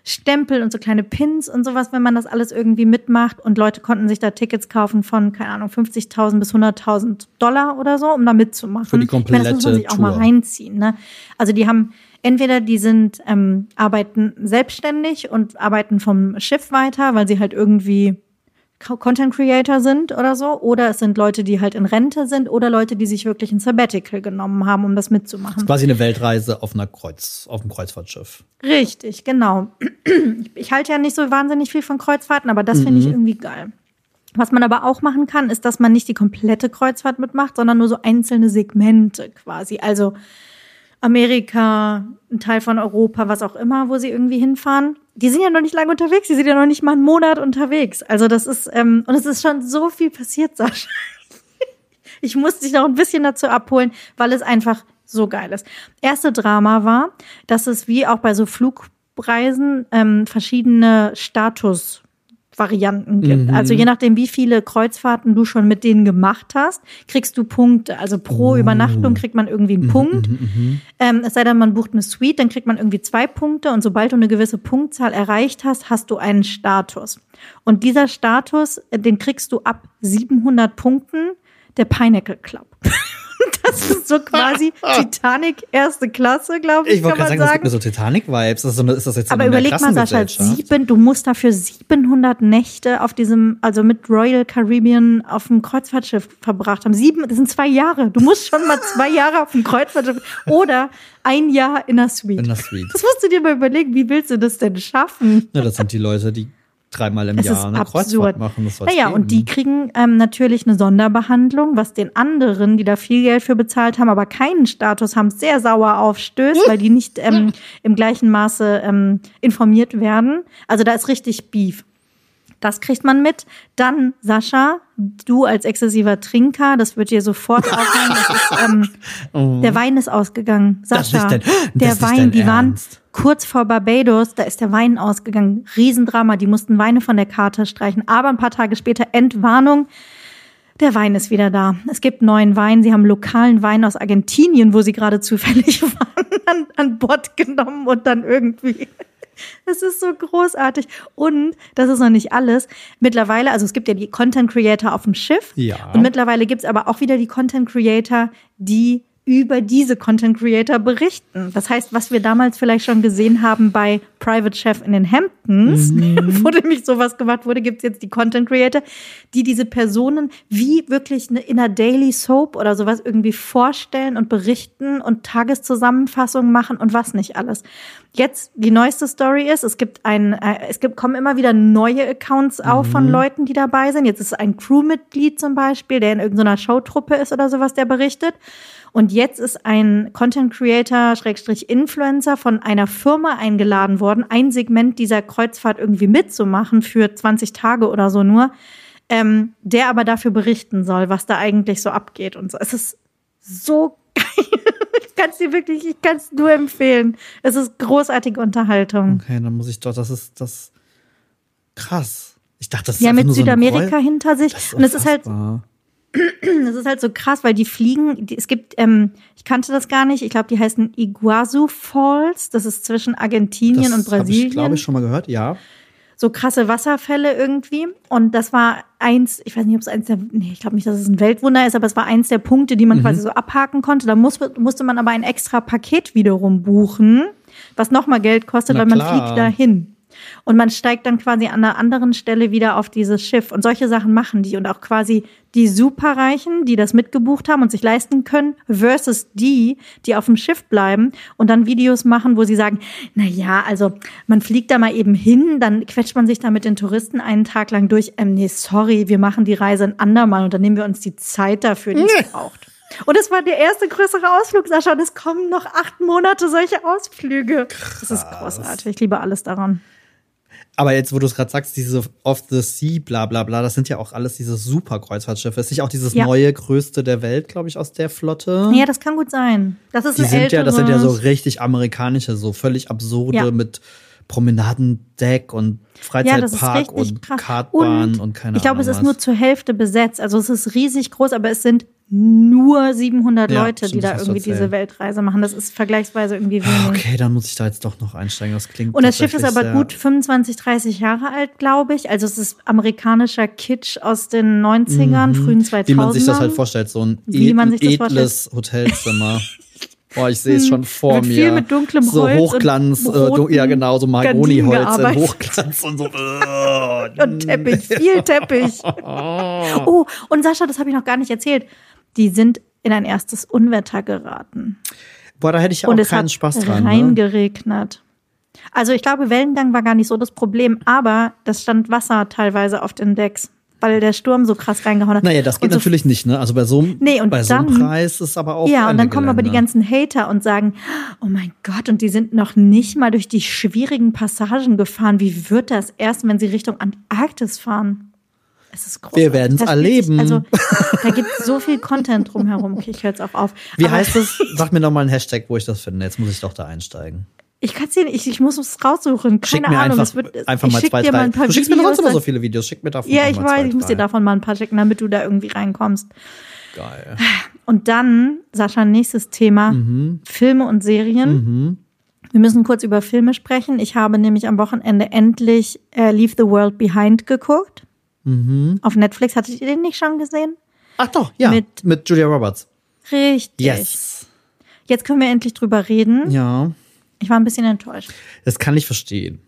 Stempel und so kleine Pins und sowas, wenn man das alles irgendwie mitmacht. Und Leute konnten sich da Tickets kaufen von, keine Ahnung, 50.000 bis 100.000 Dollar oder so, um da mitzumachen. Für die Ich meine, das muss man komplette sich auch mal Tour. reinziehen. Ne? Also die haben entweder die sind ähm, arbeiten selbstständig und arbeiten vom Schiff weiter, weil sie halt irgendwie Content Creator sind oder so, oder es sind Leute, die halt in Rente sind oder Leute, die sich wirklich ein Sabbatical genommen haben, um das mitzumachen. Quasi eine Weltreise auf einer Kreuz, auf einem Kreuzfahrtschiff. Richtig, genau. Ich, halte ja nicht so wahnsinnig viel von Kreuzfahrten, aber das finde ich Mhm. irgendwie geil. Was man aber auch machen kann, ist, dass man nicht die komplette Kreuzfahrt mitmacht, sondern nur so einzelne Segmente quasi. Also Amerika, ein Teil von Europa, was auch immer, wo sie irgendwie hinfahren. Die sind ja noch nicht lange unterwegs, die sind ja noch nicht mal einen Monat unterwegs. Also das ist, ähm, und es ist schon so viel passiert, Sascha. Ich muss dich noch ein bisschen dazu abholen, weil es einfach so geil ist. Erste Drama war, dass es wie auch bei so Flugreisen ähm, verschiedene Statusvarianten gibt. Also je nachdem, wie viele Kreuzfahrten du schon mit denen gemacht hast, kriegst du Punkte. Also pro Übernachtung kriegt man irgendwie einen Punkt. Ähm, es sei denn, man bucht eine Suite, dann kriegt man irgendwie zwei Punkte und sobald du eine gewisse Punktzahl erreicht hast, hast du einen Status. Und dieser Status, äh, den kriegst du ab 700 Punkten, der Pineapple Club. Das ist so quasi Titanic erste Klasse, glaube ich, Ich wollte gerade man sagen, das gibt sagen. mir so Titanic-Vibes. Ist, so ist das jetzt Aber überleg mal, Sascha, sieben, du musst dafür 700 Nächte auf diesem, also mit Royal Caribbean auf dem Kreuzfahrtschiff verbracht haben. Sieben, das sind zwei Jahre. Du musst schon mal zwei Jahre auf dem Kreuzfahrtschiff oder ein Jahr in der Suite. In der Suite. Das musst du dir mal überlegen, wie willst du das denn schaffen? Ja, das sind die Leute, die dreimal im Es Jahr ist eine absurd. Kreuzfahrt machen. Das naja, geben. und die kriegen ähm, natürlich eine Sonderbehandlung, was den anderen, die da viel Geld für bezahlt haben, aber keinen Status haben, sehr sauer aufstößt, weil die nicht ähm, im gleichen Maße ähm, informiert werden. Also da ist richtig Beef. Das kriegt man mit. Dann, Sascha, du als exzessiver Trinker, das wird dir sofort auffallen. Ist, ähm, Der Wein ist ausgegangen. Oh. Sascha, dein- der Wein, die waren kurz vor Barbados, da ist der Wein ausgegangen. Riesendrama, die mussten Weine von der Karte streichen. Aber ein paar Tage später Entwarnung. Der Wein ist wieder da. Es gibt neuen Wein. Sie haben lokalen Wein aus Argentinien, wo sie gerade zufällig waren, an, an Bord genommen und dann irgendwie. Das ist so großartig. Und das ist noch nicht alles. Mittlerweile, also es gibt ja die Content Creator auf dem Schiff. Ja. Und mittlerweile gibt's aber auch wieder die Content Creator, die über diese Content Creator berichten. Das heißt, was wir damals vielleicht schon gesehen haben bei Private Chef in den Hamptons, wo nämlich sowas gemacht wurde, gibt's jetzt die Content Creator, die diese Personen wie wirklich eine, in einer Daily Soap oder sowas irgendwie vorstellen und berichten und Tageszusammenfassungen machen und was nicht alles. Jetzt die neueste Story ist, es gibt ein, äh, es gibt kommen immer wieder neue Accounts auf von Leuten, die dabei sind. Jetzt ist ein Crewmitglied zum Beispiel, der in irgendeiner Showtruppe ist oder sowas, der berichtet. Und jetzt ist ein Content Creator, Schrägstrich Influencer von einer Firma eingeladen worden, ein Segment dieser Kreuzfahrt irgendwie mitzumachen für 20 Tage oder so nur, ähm, der aber dafür berichten soll, was da eigentlich so abgeht und so. Es ist so geil. Ich kann es dir wirklich, ich kann es nur empfehlen. Es ist großartige Unterhaltung. Okay, dann muss ich doch, das ist das krass. Ich dachte, das ist Ja, mit so Südamerika Gräu- hinter sich. Und es ist halt. Das ist halt so krass, weil die fliegen, die, es gibt, ähm, ich kannte das gar nicht, ich glaube, die heißen Iguazu Falls. Das ist zwischen Argentinien und Das habe Brasilien. ich, glaube ich, schon mal gehört, ja. so krasse Wasserfälle irgendwie. Und das war eins, ich weiß nicht, ob es eins der, nee, ich glaube nicht, dass es ein Weltwunder ist, aber es war eins der Punkte, die man Mhm. quasi so abhaken konnte. Da muss, musste man aber ein extra Paket wiederum buchen, was nochmal Geld kostet, Na weil man klar. fliegt dahin. Und man steigt dann quasi an einer anderen Stelle wieder auf dieses Schiff. Und solche Sachen machen die. Und auch quasi die Superreichen, die das mitgebucht haben und sich leisten können, versus die, die auf dem Schiff bleiben und dann Videos machen, wo sie sagen, na ja, also man fliegt da mal eben hin, dann quetscht man sich da mit den Touristen einen Tag lang durch. Ähm, nee, sorry, wir machen die Reise ein andermal und dann nehmen wir uns die Zeit dafür, die es braucht. Und es war der erste größere Ausflug, Sascha. Und es kommen noch acht Monate solche Ausflüge. Das ist großartig. Ich liebe alles daran. Aber jetzt, wo du es gerade sagst, diese Off the Sea, bla bla bla, das sind ja auch alles diese super Kreuzfahrtschiffe. Ist nicht auch dieses Ja. neue, größte der Welt, glaube ich, aus der Flotte? Ja, das kann gut sein. Das ist Die ein sind ja, das sind ja so älteres- richtig amerikanische, so völlig absurde Ja. mit Promenadendeck und Ja, Freizeitpark richtig und krass. Kartbahn und, keine Ich glaube, Ahnung es ist nur zur Hälfte besetzt. Also es ist riesig groß, aber es sind nur 700 Ja, Leute, die da irgendwie diese. Weltreise machen. Das ist vergleichsweise irgendwie wenig. Ah, Okay, dann muss ich da jetzt doch noch einsteigen. Das klingt Und das Schiff ist aber gut 25, 30 Jahre alt, glaube ich. Also es ist amerikanischer Kitsch aus den 90ern, frühen 2000ern. Mhm. Wie man sich das halt vorstellt, so ein das edles Hotelzimmer. Boah, ich sehe es schon vor Mit mir. viel mit dunklem so Holz und Hochglanz, äh, ja genau, so Mahagoniholz Gardinen in. Hochglanz und so. äh, Und Teppich, viel Teppich. Oh, und Sascha, das habe ich noch gar nicht erzählt. Die sind in ein erstes Unwetter geraten. Boah, da hätte ich auch und es keinen hat Spaß dran. Ne? reingeregnet. Also ich glaube, Wellengang war gar nicht so das Problem, aber das stand Wasser teilweise auf den Decks, weil der Sturm so krass reingehauen hat. Naja, das geht so natürlich nicht, ne? Also bei so einem, Nee, und bei so einem Preis ist aber auch. Ja, und dann kommen aber die Gelände. ganzen Hater und sagen, oh mein Gott, und die sind noch nicht mal durch die schwierigen Passagen gefahren. Wie wird das erst, wenn sie Richtung Antarktis fahren? Es ist großartig. Wir spielt sich- erleben. Also, da gibt es so viel Content drumherum. Okay, ich höre jetzt auch auf. Wie Aber heißt es? Sag mir noch mal einen Hashtag, wo ich das finde. Jetzt muss ich doch da einsteigen. Ich kann es dir nicht, ich, ich muss es raussuchen. Keine Schick mir Ahnung. einfach, es wird, einfach ich mal zwei, dir mal drei. ein paar Du schickst mir Videos, sonst immer so viele Videos. Schick mir davon Ja, ich mal weiß, zwei, ich muss dir drei. davon mal ein paar schicken, damit du da irgendwie reinkommst. Geil. Und dann, Sascha, nächstes Thema: Mhm. Filme und Serien. Wir müssen kurz über Filme sprechen. Ich habe nämlich am Wochenende endlich äh, Leave the World Behind geguckt. Mhm. Auf Netflix. Hattet ihr den nicht schon gesehen? Ach doch, ja. Mit- Mit, Julia Roberts. Richtig. Yes. Jetzt können wir endlich drüber reden. Ja. Ich war ein bisschen enttäuscht. Das kann ich verstehen.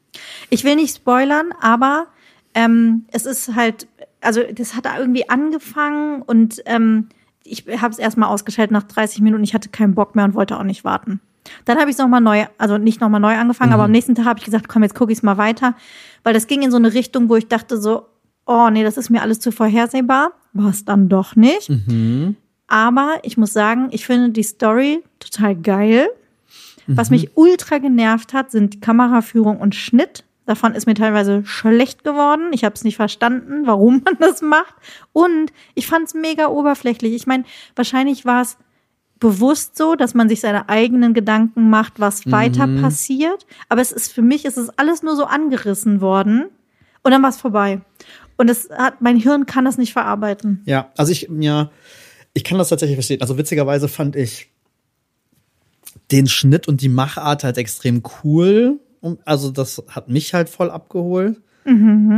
Ich will nicht spoilern, aber ähm, es ist halt, also das hat irgendwie angefangen und ähm, ich habe es erstmal ausgestellt nach 30 Minuten. Ich hatte keinen Bock mehr und wollte auch nicht warten. Dann habe ich es nochmal neu, also nicht nochmal neu angefangen, aber am nächsten Tag habe ich gesagt, komm, jetzt gucke ich es mal weiter, weil das ging in so eine Richtung, wo ich dachte so, oh nee, das ist mir alles zu vorhersehbar. War es dann doch nicht. Aber ich muss sagen, ich finde die Story total geil. Was mich ultra genervt hat, sind Kameraführung und Schnitt. Davon ist mir teilweise schlecht geworden. Ich habe es nicht verstanden, warum man das macht. Und ich fand es mega oberflächlich. Ich meine, wahrscheinlich war es bewusst so, dass man sich seine eigenen Gedanken macht, was weiter passiert. Aber es ist für mich, es ist alles nur so angerissen worden. Und dann war es vorbei. Und es hat, mein Hirn kann das nicht verarbeiten. Ja, also ich, ja, ich kann das tatsächlich verstehen. Also witzigerweise fand ich den Schnitt und die Machart halt extrem cool. Also das hat mich halt voll abgeholt.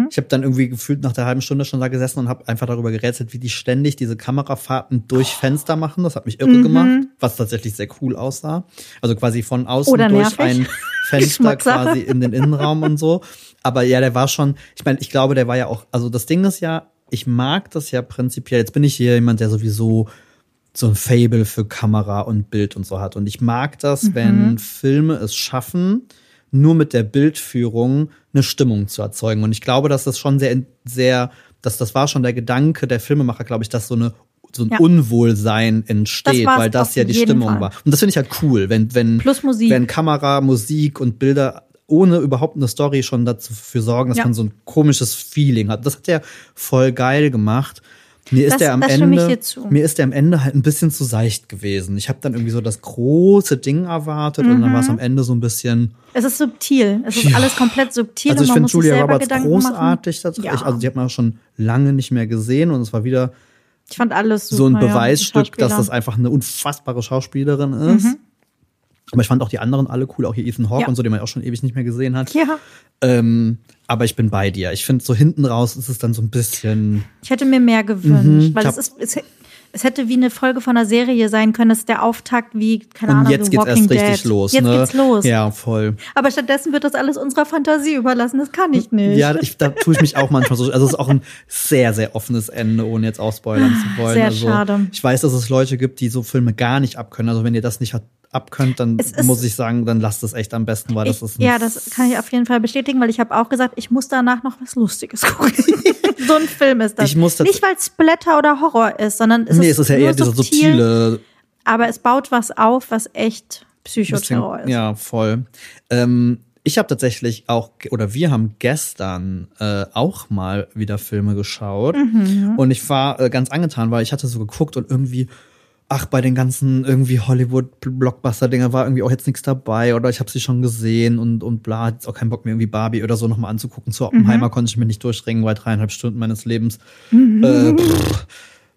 Ich habe dann irgendwie gefühlt nach der halben Stunde schon da gesessen und habe einfach darüber gerätselt, wie die ständig diese Kamerafahrten durch Fenster machen. Das hat mich irre gemacht, was tatsächlich sehr cool aussah. Also quasi von außen durch ein Fenster quasi in den Innenraum und so. Aber ja, der war schon, ich meine, ich glaube, der war ja auch, also das Ding ist ja, ich mag das ja prinzipiell. Jetzt bin ich hier jemand, der sowieso so ein Fable für Kamera und Bild und so hat. Und ich mag das, Mhm. wenn Filme es schaffen, nur mit der Bildführung eine Stimmung zu erzeugen. Und ich glaube, dass das schon sehr, sehr, dass das war schon der Gedanke der Filmemacher, glaube ich, dass so eine so ein Ja. Unwohlsein entsteht, Das weil das ja die Stimmung Fall. war. Und das finde ich halt cool, wenn, wenn, wenn Kamera, Musik und Bilder ohne überhaupt eine Story schon dafür sorgen, dass Ja. man so ein komisches Feeling hat. Das hat er voll geil gemacht. Mir ist Das- der am Ende, mir ist der am Ende halt ein bisschen zu seicht gewesen. Ich habe dann irgendwie so das große Ding erwartet und dann war es am Ende so ein bisschen. Es ist subtil. Es ist Ja. alles komplett subtil Also ich finde Julia Roberts Gedanken großartig. Ja. ich, also die hat man auch schon lange nicht mehr gesehen und es war wieder Ich fand alles super. so ein ja, Beweisstück, dass Schauspieler. das einfach eine unfassbare Schauspielerin ist. Aber ich fand auch die anderen alle cool, auch hier Ethan Hawke Ja. und so, den man auch schon ewig nicht mehr gesehen hat. Ja, Ähm, aber ich bin bei dir. Ich finde, so hinten raus ist es dann so ein bisschen. ich hätte mir mehr gewünscht, Mhm, weil es ist, es, es hätte wie eine Folge von einer Serie sein können. Ist der Auftakt wie, keine Ahnung, Und jetzt The geht's Walking erst richtig Dead. los. Jetzt ne? geht's los. Ja, voll. Aber stattdessen wird das alles unserer Fantasie überlassen. Das kann ich nicht. Ja, ich, da tue ich mich auch manchmal so. Also es ist auch ein sehr, sehr offenes Ende, ohne jetzt ausspoilern zu wollen. Sehr also, schade. Ich weiß, dass es Leute gibt, die so Filme gar nicht abkönnen. Also wenn ihr das nicht hat- abkönnt, dann ist- muss ich sagen, dann lasst es echt am besten, weil das Ich, ist ein ja, das kann ich auf jeden Fall bestätigen, weil ich habe auch gesagt, ich muss danach noch was Lustiges gucken. So ein Film ist das. Ich muss tats- Nicht, weil es Splatter oder Horror ist, sondern es Nee, ist, es ist ja eher dieser subtil, subtile Aber es baut was auf, was echt bisschen, Psychoterror ist. Ja, voll. Ähm, ich habe tatsächlich auch, oder wir haben gestern äh, auch mal wieder Filme geschaut. Mhm. Und ich war äh, ganz angetan, weil ich hatte so geguckt und irgendwie, ach, bei den ganzen irgendwie Hollywood-Blockbuster-Dinger war irgendwie auch jetzt nichts dabei oder ich habe sie schon gesehen und, und bla, jetzt auch keinen Bock mehr irgendwie Barbie oder so nochmal anzugucken. Zu Oppenheimer Mhm. konnte ich mir nicht durchringen, weil dreieinhalb Stunden meines Lebens äh, pff,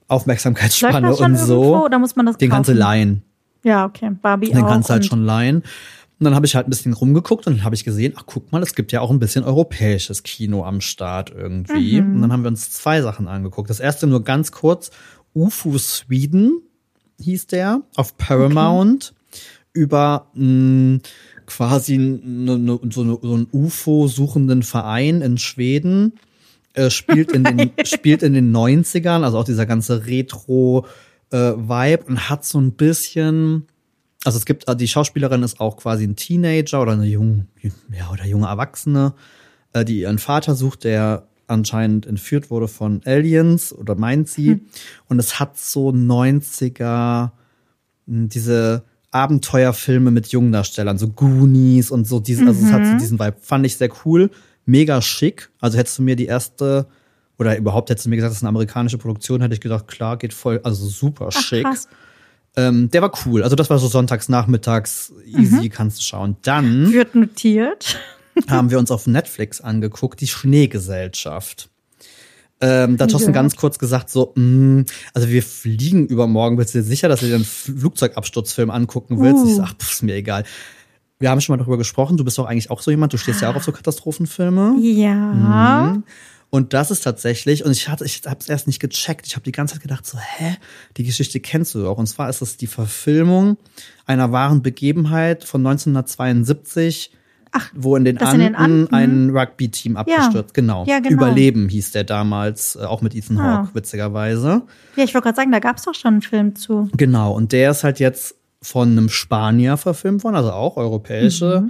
Aufmerksamkeitsspanne und so. oder muss man das Den kannst kaufen? leihen. Ja, okay. Barbie Den auch. kannst du halt schon leihen. Und dann habe ich halt ein bisschen rumgeguckt und dann habe ich gesehen, ach guck mal, es gibt ja auch ein bisschen europäisches Kino am Start irgendwie. Mhm. Und dann haben wir uns zwei Sachen angeguckt. Das erste nur ganz kurz, UFO Sweden hieß der, auf Paramount, über mh, quasi ne, ne, so, ne, so einen UFO-suchenden Verein in Schweden. Äh, spielt, in den, spielt in den 90ern, also auch dieser ganze Retro-Vibe und hat so ein bisschen also es gibt, also die Schauspielerin ist auch quasi ein Teenager oder eine junge, ja, oder junge Erwachsene, äh, die ihren Vater sucht, der anscheinend entführt wurde von Aliens oder meint sie. Und es hat so 90er, mh, diese Abenteuerfilme mit jungen Darstellern, so Goonies und so diesen, also es hat so diesen Vibe. Fand ich sehr cool, mega schick. Also hättest du mir die erste oder überhaupt hättest du mir gesagt, das ist eine amerikanische Produktion, hätte ich gedacht, klar, geht voll, also super Ach, schick. Ähm, der war cool. Also das war so sonntags nachmittags easy, kannst du schauen. Dann Wird notiert. haben wir uns auf Netflix angeguckt, die Schneegesellschaft. Ähm, da hat Thorsten Ja. ganz kurz gesagt, so, mh, also wir fliegen übermorgen, bist du dir sicher, dass du dir einen Flugzeugabsturzfilm angucken willst? Uh. Ich sag, pff, ist mir egal. Wir haben schon mal darüber gesprochen, du bist doch eigentlich auch so jemand, du stehst ja auch auf so Katastrophenfilme. Ja. Mhm. Und das ist tatsächlich, und ich hatte, ich habe es erst nicht gecheckt. Ich habe die ganze Zeit gedacht, so, hä, die Geschichte kennst du doch. Und zwar ist es die Verfilmung einer wahren Begebenheit von 1972, Ach, wo in den Anden, in den Anden? ein Rugby-Team abgestürzt. Genau. Ja, genau. Überleben hieß der damals, äh, auch mit Ethan Ah. Hawke, witzigerweise. Ja, ich wollte gerade sagen, da gab es doch schon einen Film zu. Genau, und der ist halt jetzt von einem Spanier verfilmt worden, also auch europäische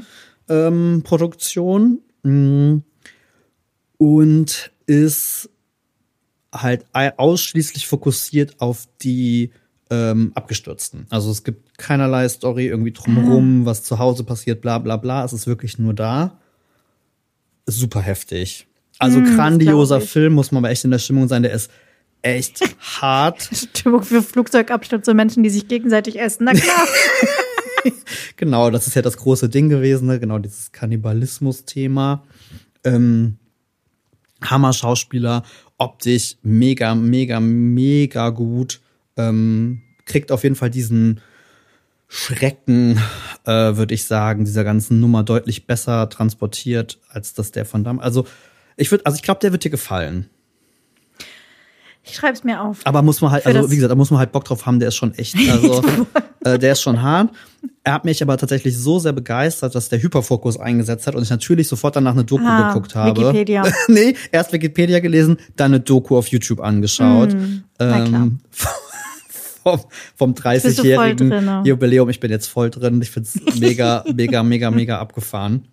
ähm, Produktion. Mm. Und ist halt ausschließlich fokussiert auf die ähm, Abgestürzten. Also es gibt keinerlei Story irgendwie drumherum, was zu Hause passiert, bla bla bla. Es ist wirklich nur da. Super heftig. Also das grandioser. Film, muss man aber echt in der Stimmung sein. Der ist echt hart. Stimmung für Flugzeugabstürze Menschen, die sich gegenseitig essen. Na klar. Genau, das ist ja das große Ding gewesen, ne? genau dieses Kannibalismus-Thema. Ähm, Hammer-Schauspieler, optisch mega, mega, mega gut. Ähm, kriegt auf jeden Fall diesen Schrecken, äh, würde ich sagen, dieser ganzen Nummer deutlich besser transportiert, als das der von damals. Also ich würde, also ich glaube, der wird dir gefallen. Ich schreib's mir auf. Aber muss man halt, also wie gesagt, da muss man halt Bock drauf haben, der ist schon echt, also äh, der ist schon hart. Er hat mich aber tatsächlich so sehr begeistert, dass der Hyperfokus eingesetzt hat und ich natürlich sofort danach eine Doku Ah, geguckt habe. Wikipedia. nee, erst Wikipedia gelesen, dann eine Doku auf YouTube angeschaut. Klar. ähm, vom, vom Bist du voll 30-jährigen drinne? Jubiläum. Ich bin jetzt voll drin. Ich find's mega, mega, mega, mega abgefahren.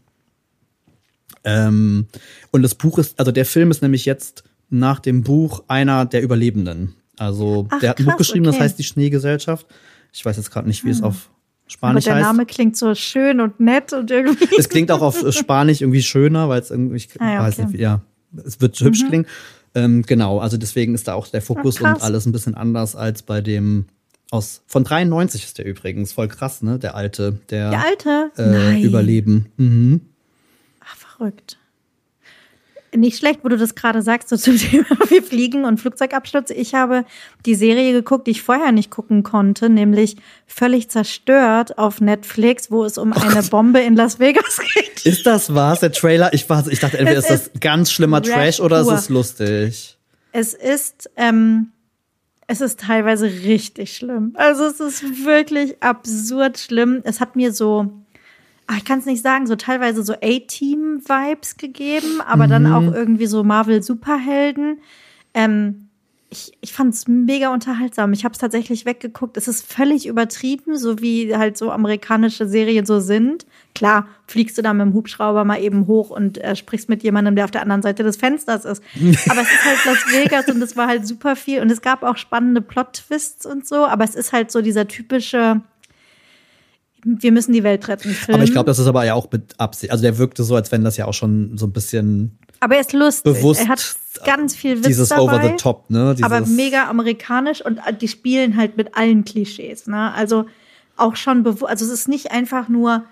Ähm, und das Buch ist, also der Film ist nämlich jetzt nach dem Buch einer der Überlebenden. Also Ach, der hat ein krass, Buch geschrieben, das okay. heißt Die Schneegesellschaft. Ich weiß jetzt gerade nicht, wie es auf Aber Spanisch der heißt. Name klingt so schön und nett und irgendwie. Es klingt auch auf Spanisch irgendwie schöner, weil es irgendwie, ich Ah ja, weiß okay. Mhm. nicht, ja, es wird hübsch klingen. Ähm, genau, also deswegen ist da auch der Fokus Ach, und alles ein bisschen anders als bei dem aus von 93 ist der übrigens voll krass, ne? Der alte, der, Der alte? äh. Überleben. Mhm. Ach, verrückt. Nicht schlecht, wo du das gerade sagst, so zum Thema wir fliegen und Flugzeugabsturz. Ich habe die Serie geguckt, die ich vorher nicht gucken konnte, nämlich völlig zerstört auf Netflix, wo es um eine Bombe in Las Vegas geht. Ist das was, der Trailer? Ich, war, ich dachte, entweder Es ist das ganz schlimmer Trash oder ist pur. es lustig. Es ist, ähm, es ist teilweise richtig schlimm. Also es ist wirklich absurd schlimm. Es hat mir so, ach, ich kann es nicht sagen, so teilweise so A-Team-Vibes gegeben, aber dann auch irgendwie so Marvel-Superhelden. Ähm, ich, ich fand es mega unterhaltsam. Ich habe es tatsächlich weggeguckt. Es ist völlig übertrieben, so wie halt so amerikanische Serien so sind. Klar, fliegst du da mit dem Hubschrauber mal eben hoch und äh, sprichst mit jemandem, der auf der anderen Seite des Fensters ist. Aber es ist halt Las Vegas und es war halt super viel. Und es gab auch spannende Plot-Twists und so. Aber es ist halt so dieser typische, wir müssen die Welt retten Film. Aber ich glaube, das ist aber ja auch mit Absicht. Also der wirkte so, als wenn das ja auch schon so ein bisschen Aber er ist lustig. bewusst er hat ganz viel Witz dieses dabei. over the top, ne? Dieses, aber mega amerikanisch und die spielen halt mit allen Klischees. Ne? Also auch schon bewusst, also es ist nicht einfach nur,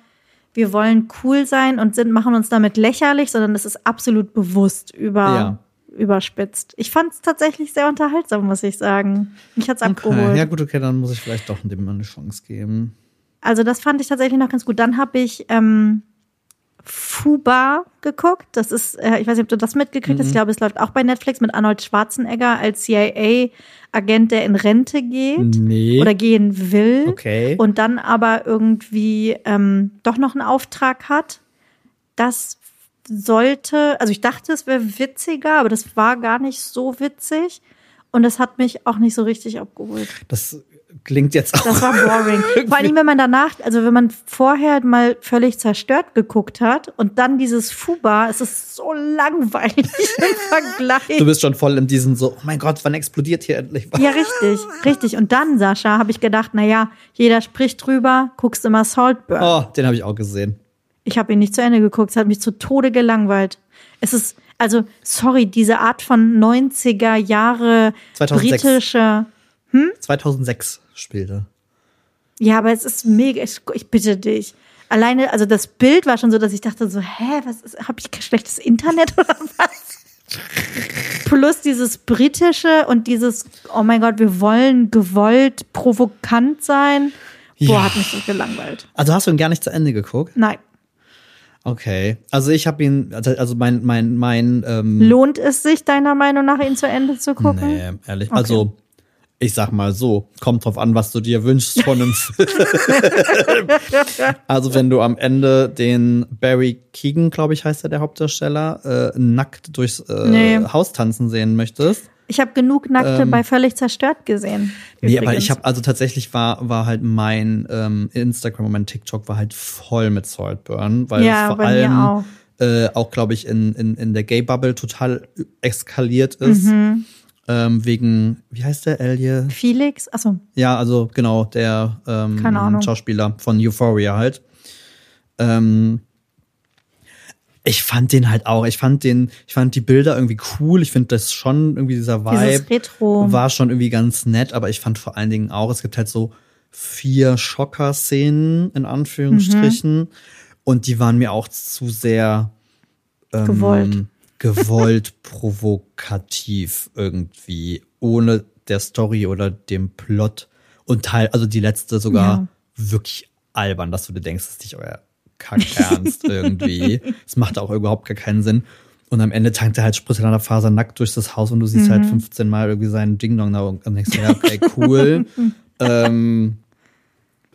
wir wollen cool sein und sind, machen uns damit lächerlich, sondern es ist absolut bewusst über, Ja. überspitzt. Ich fand es tatsächlich sehr unterhaltsam, muss ich sagen. Mich hat's abgeholt. Okay. Ja gut, okay, dann muss ich vielleicht doch dem mal eine Chance geben. Also das fand ich tatsächlich noch ganz gut. Dann habe ich ähm, Fuba geguckt. Das ist, äh, ich weiß nicht, ob du das mitgekriegt Mhm. hast. Ich glaube, es läuft auch bei Netflix mit Arnold Schwarzenegger als CIA-Agent, der in Rente geht Nee. oder gehen will. Okay. Und dann aber irgendwie ähm, doch noch einen Auftrag hat. Das sollte, also ich dachte, es wäre witziger, aber das war gar nicht so witzig. Und das hat mich auch nicht so richtig abgeholt. Das klingt jetzt auch. Das war boring. Vor allem, wenn man danach, also wenn man vorher mal völlig zerstört geguckt hat und dann dieses Fuba, es ist so langweilig im Vergleich. Du bist schon voll in diesem so, oh mein Gott, wann explodiert hier endlich was? Ja, richtig, richtig. Und dann, Sascha, habe ich gedacht, na ja, jeder spricht drüber, guckst immer Saltburn. Oh, den habe ich auch gesehen. Ich habe ihn nicht zu Ende geguckt, es hat mich zu Tode gelangweilt. Es ist, also, sorry, diese Art von 90er Jahre 2006. britische, 2006 spielte. Ja, aber es ist mega, ich, ich bitte dich. Alleine, also das Bild war schon so, dass ich dachte so, hä, was ist, hab ich kein schlechtes Internet oder was? Plus dieses britische und dieses, oh mein Gott, wir wollen gewollt provokant sein. Boah, Ja. hat mich so gelangweilt. Also hast du ihn gar nicht zu Ende geguckt? Nein. Okay. Also ich habe ihn, also also mein, mein, mein, ähm, Lohnt es sich deiner Meinung nach, ihn zu Ende zu gucken? nee, ehrlich. Also, ich sag mal so, kommt drauf an, was du dir wünschst von einem Film. also wenn du am Ende den Barry Keegan, glaube ich, heißt er der Hauptdarsteller, äh, nackt durchs äh, Nee. Haus tanzen sehen möchtest. Ich habe genug Nackte bei völlig zerstört gesehen. Ähm. Nee, aber ich habe also tatsächlich war war halt mein ähm, Instagram und mein TikTok war halt voll mit Saltburn, weil Ja, vor allem auch. äh, auch glaube ich in, in in der Gay Bubble total eskaliert ist Mhm. Ähm, wegen wie heißt der Elie? Felix, achso, Ja, also genau der ähm. Schauspieler von Euphoria halt. Ähm, ich fand den halt auch. Ich fand den, ich fand die Bilder irgendwie cool. Ich finde das schon irgendwie dieser Vibe Retro. war schon irgendwie ganz nett, aber ich fand vor allen Dingen auch, es gibt halt so vier Schocker-Szenen in Anführungsstrichen Mhm. und die waren mir auch zu sehr ähm, Gewollt. Gewollt provokativ irgendwie, ohne der Story oder dem Plot und Teil, also die letzte sogar Ja. wirklich albern, dass du dir denkst, das ist nicht euer Kack ernst irgendwie. Es macht auch überhaupt gar keinen Sinn. Und am Ende tankt er halt Spritzeladerfaser nackt durch das Haus und du siehst Mhm. halt 15 Mal irgendwie seinen Ding-Dong da und denkst ja, okay, cool. ähm,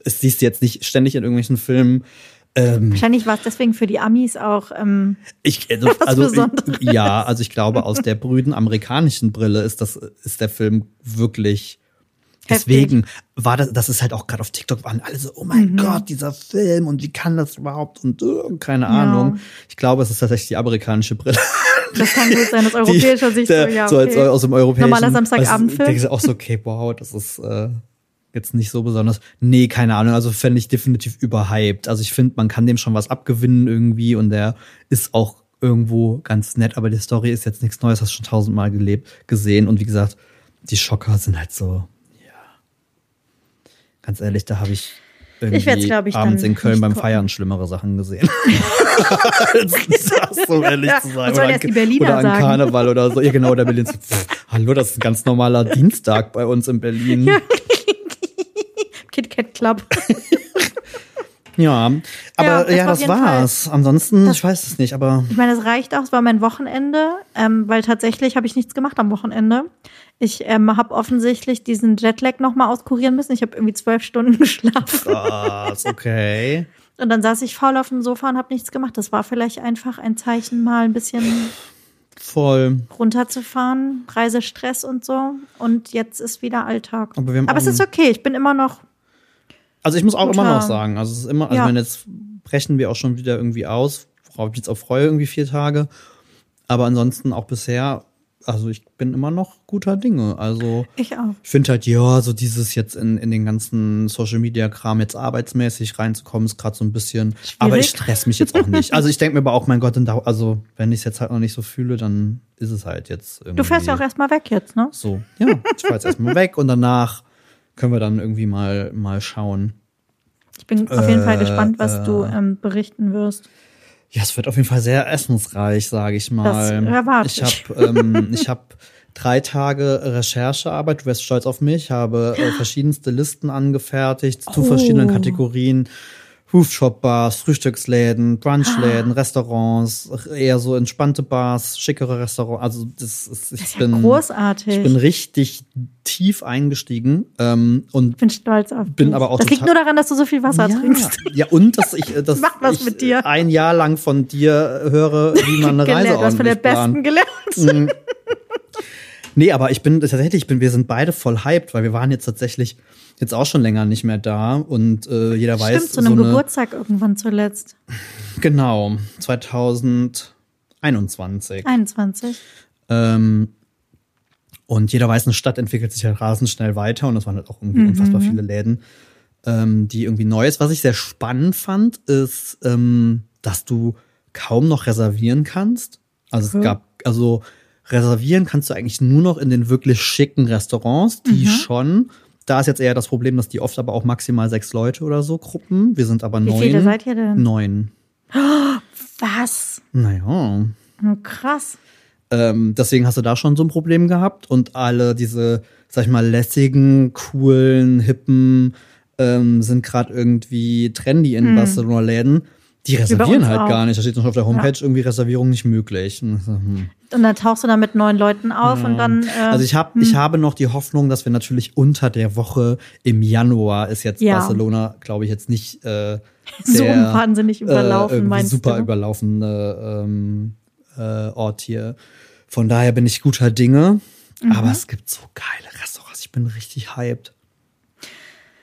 es siehst du jetzt nicht ständig in irgendwelchen Filmen. Ähm, Wahrscheinlich war es deswegen für die Amis auch. Ähm, ich, also, Was also Besonderes. ich, ja, also ich glaube, aus der brüden amerikanischen Brille ist das, ist der Film wirklich. Deswegen war das, das ist halt auch gerade auf TikTok waren alle so, oh mein Mhm. Gott, dieser Film und wie kann das überhaupt und äh, keine Ahnung. Ich glaube, es ist tatsächlich die amerikanische Brille. das kann gut sein, aus europäischer Sicht so, ja. so als okay. aus dem europäischen. Normaler Samstagabendfilm. Also, denkst du auch so, okay, wow, das ist äh, jetzt nicht so besonders. Nee, keine Ahnung. Also fände ich definitiv überhyped. Also ich finde, man kann dem schon was abgewinnen irgendwie und der ist auch irgendwo ganz nett, aber die Story ist jetzt nichts Neues, hast schon tausendmal gelebt, gesehen. Und wie gesagt, die Schocker sind halt so, ja. Ganz ehrlich, da habe ich irgendwie Ich werd's, glaub ich, abends in Köln beim gucken. Feiern schlimmere Sachen gesehen. Das, um ehrlich Ja, zu sein. die Berliner oder an sagen? Karneval oder so. Ja, genau, der Berlin. so, Pff, hallo, das ist ein ganz normaler Dienstag bei uns in Berlin. Kit Kat Club. Ja, aber Ja, das ja, war das Fall- war's. Ansonsten, ich weiß es nicht, aber Ich meine, es reicht auch, es war mein Wochenende, ähm, weil tatsächlich habe ich nichts gemacht am Wochenende. Ich ähm, habe offensichtlich diesen Jetlag nochmal auskurieren müssen. Ich habe irgendwie zwölf Stunden geschlafen. was, okay. Und dann saß ich faul auf dem Sofa und habe nichts gemacht. Das war vielleicht einfach ein Zeichen, mal ein bisschen Voll. runterzufahren, Reisestress und so. Und jetzt ist wieder Alltag. Aber Aber es ist okay, ich bin immer noch. Also ich muss auch immer Guter- noch sagen, also es ist immer, also Ja. wenn jetzt brechen wir auch schon wieder irgendwie aus, worauf ich jetzt auch freue, irgendwie vier Tage. Aber ansonsten auch bisher, also ich bin immer noch guter Dinge. Also Ich auch. ich finde halt, ja, so dieses jetzt in, in den ganzen Social Media Kram jetzt arbeitsmäßig reinzukommen, ist gerade so ein bisschen. Aber ich stress mich jetzt auch nicht. Also ich denke mir aber auch, mein Gott, also wenn ich es jetzt halt noch nicht so fühle, dann ist es halt jetzt irgendwie. Du fährst ja auch erstmal weg jetzt, ne? So, ja, ich fahr jetzt erstmal weg und danach können wir dann irgendwie mal, mal schauen. Ich bin auf jeden Fall Äh, gespannt, was du äh. ähm, berichten wirst. Ja, es wird auf jeden Fall sehr essensreich, sage ich mal. Das erwarte ich habe ähm, ich habe drei Tage Recherchearbeit. Du wärst stolz auf mich. Habe äh, verschiedenste Listen angefertigt zu Oh. verschiedenen Kategorien. Rooftop-Bars, Frühstücksläden, Brunchläden, Restaurants, eher so entspannte Bars, schickere Restaurants. Also das ist, ich Das ist ja bin großartig. ich bin richtig tief eingestiegen ähm, und Ich bin stolz auf bin dich. aber auch Das liegt nur daran, dass du so viel Wasser trinkst. ja, und dass ich, äh, dass Macht was ich mit dir. ein Jahr lang von dir höre, wie man eine Reise Gelernt. Du hast von der ordentlich. Besten gelernt. Nee, aber ich bin tatsächlich, ich bin, wir sind beide voll hyped, weil wir waren jetzt tatsächlich jetzt auch schon länger nicht mehr da und äh, jeder weiß Stimmt, zu einem so eine, Geburtstag irgendwann zuletzt. genau 2021 21. ähm, und jeder weiß, eine Stadt entwickelt sich halt rasend schnell weiter und das waren halt auch Mhm. irgendwie unfassbar viele Läden, ähm, die irgendwie neu ist. Was ich sehr spannend fand, ist, ähm, dass du kaum noch reservieren kannst. Also Mhm. es gab, also reservieren kannst du eigentlich nur noch in den wirklich schicken Restaurants, die Mhm. schon. Da ist jetzt eher das Problem, dass die oft aber auch maximal sechs Leute oder so Gruppen. Wir sind aber Wie neun. viele seid ihr denn? Neun. Was? Naja. Krass. Ähm, deswegen hast du da schon so ein Problem gehabt und alle diese, sag ich mal, lässigen, coolen, hippen ähm, sind gerade irgendwie trendy in Barcelona-Läden. Die Hm. reservieren halt auch. gar nicht. Da steht noch auf der Homepage irgendwie Reservierung nicht möglich. Hm. Und dann tauchst du da mit neun Leuten auf und dann. Äh, Also ich habe ich habe noch die Hoffnung, dass wir natürlich unter der Woche im Januar ist jetzt Ja. Barcelona, glaube ich, jetzt nicht äh, so der, wahnsinnig überlaufen, äh, meinst super du? überlaufende ähm, äh, Ort hier. Von daher bin ich guter Dinge. Mhm. Aber es gibt so geile Restaurants. Ich bin richtig hyped.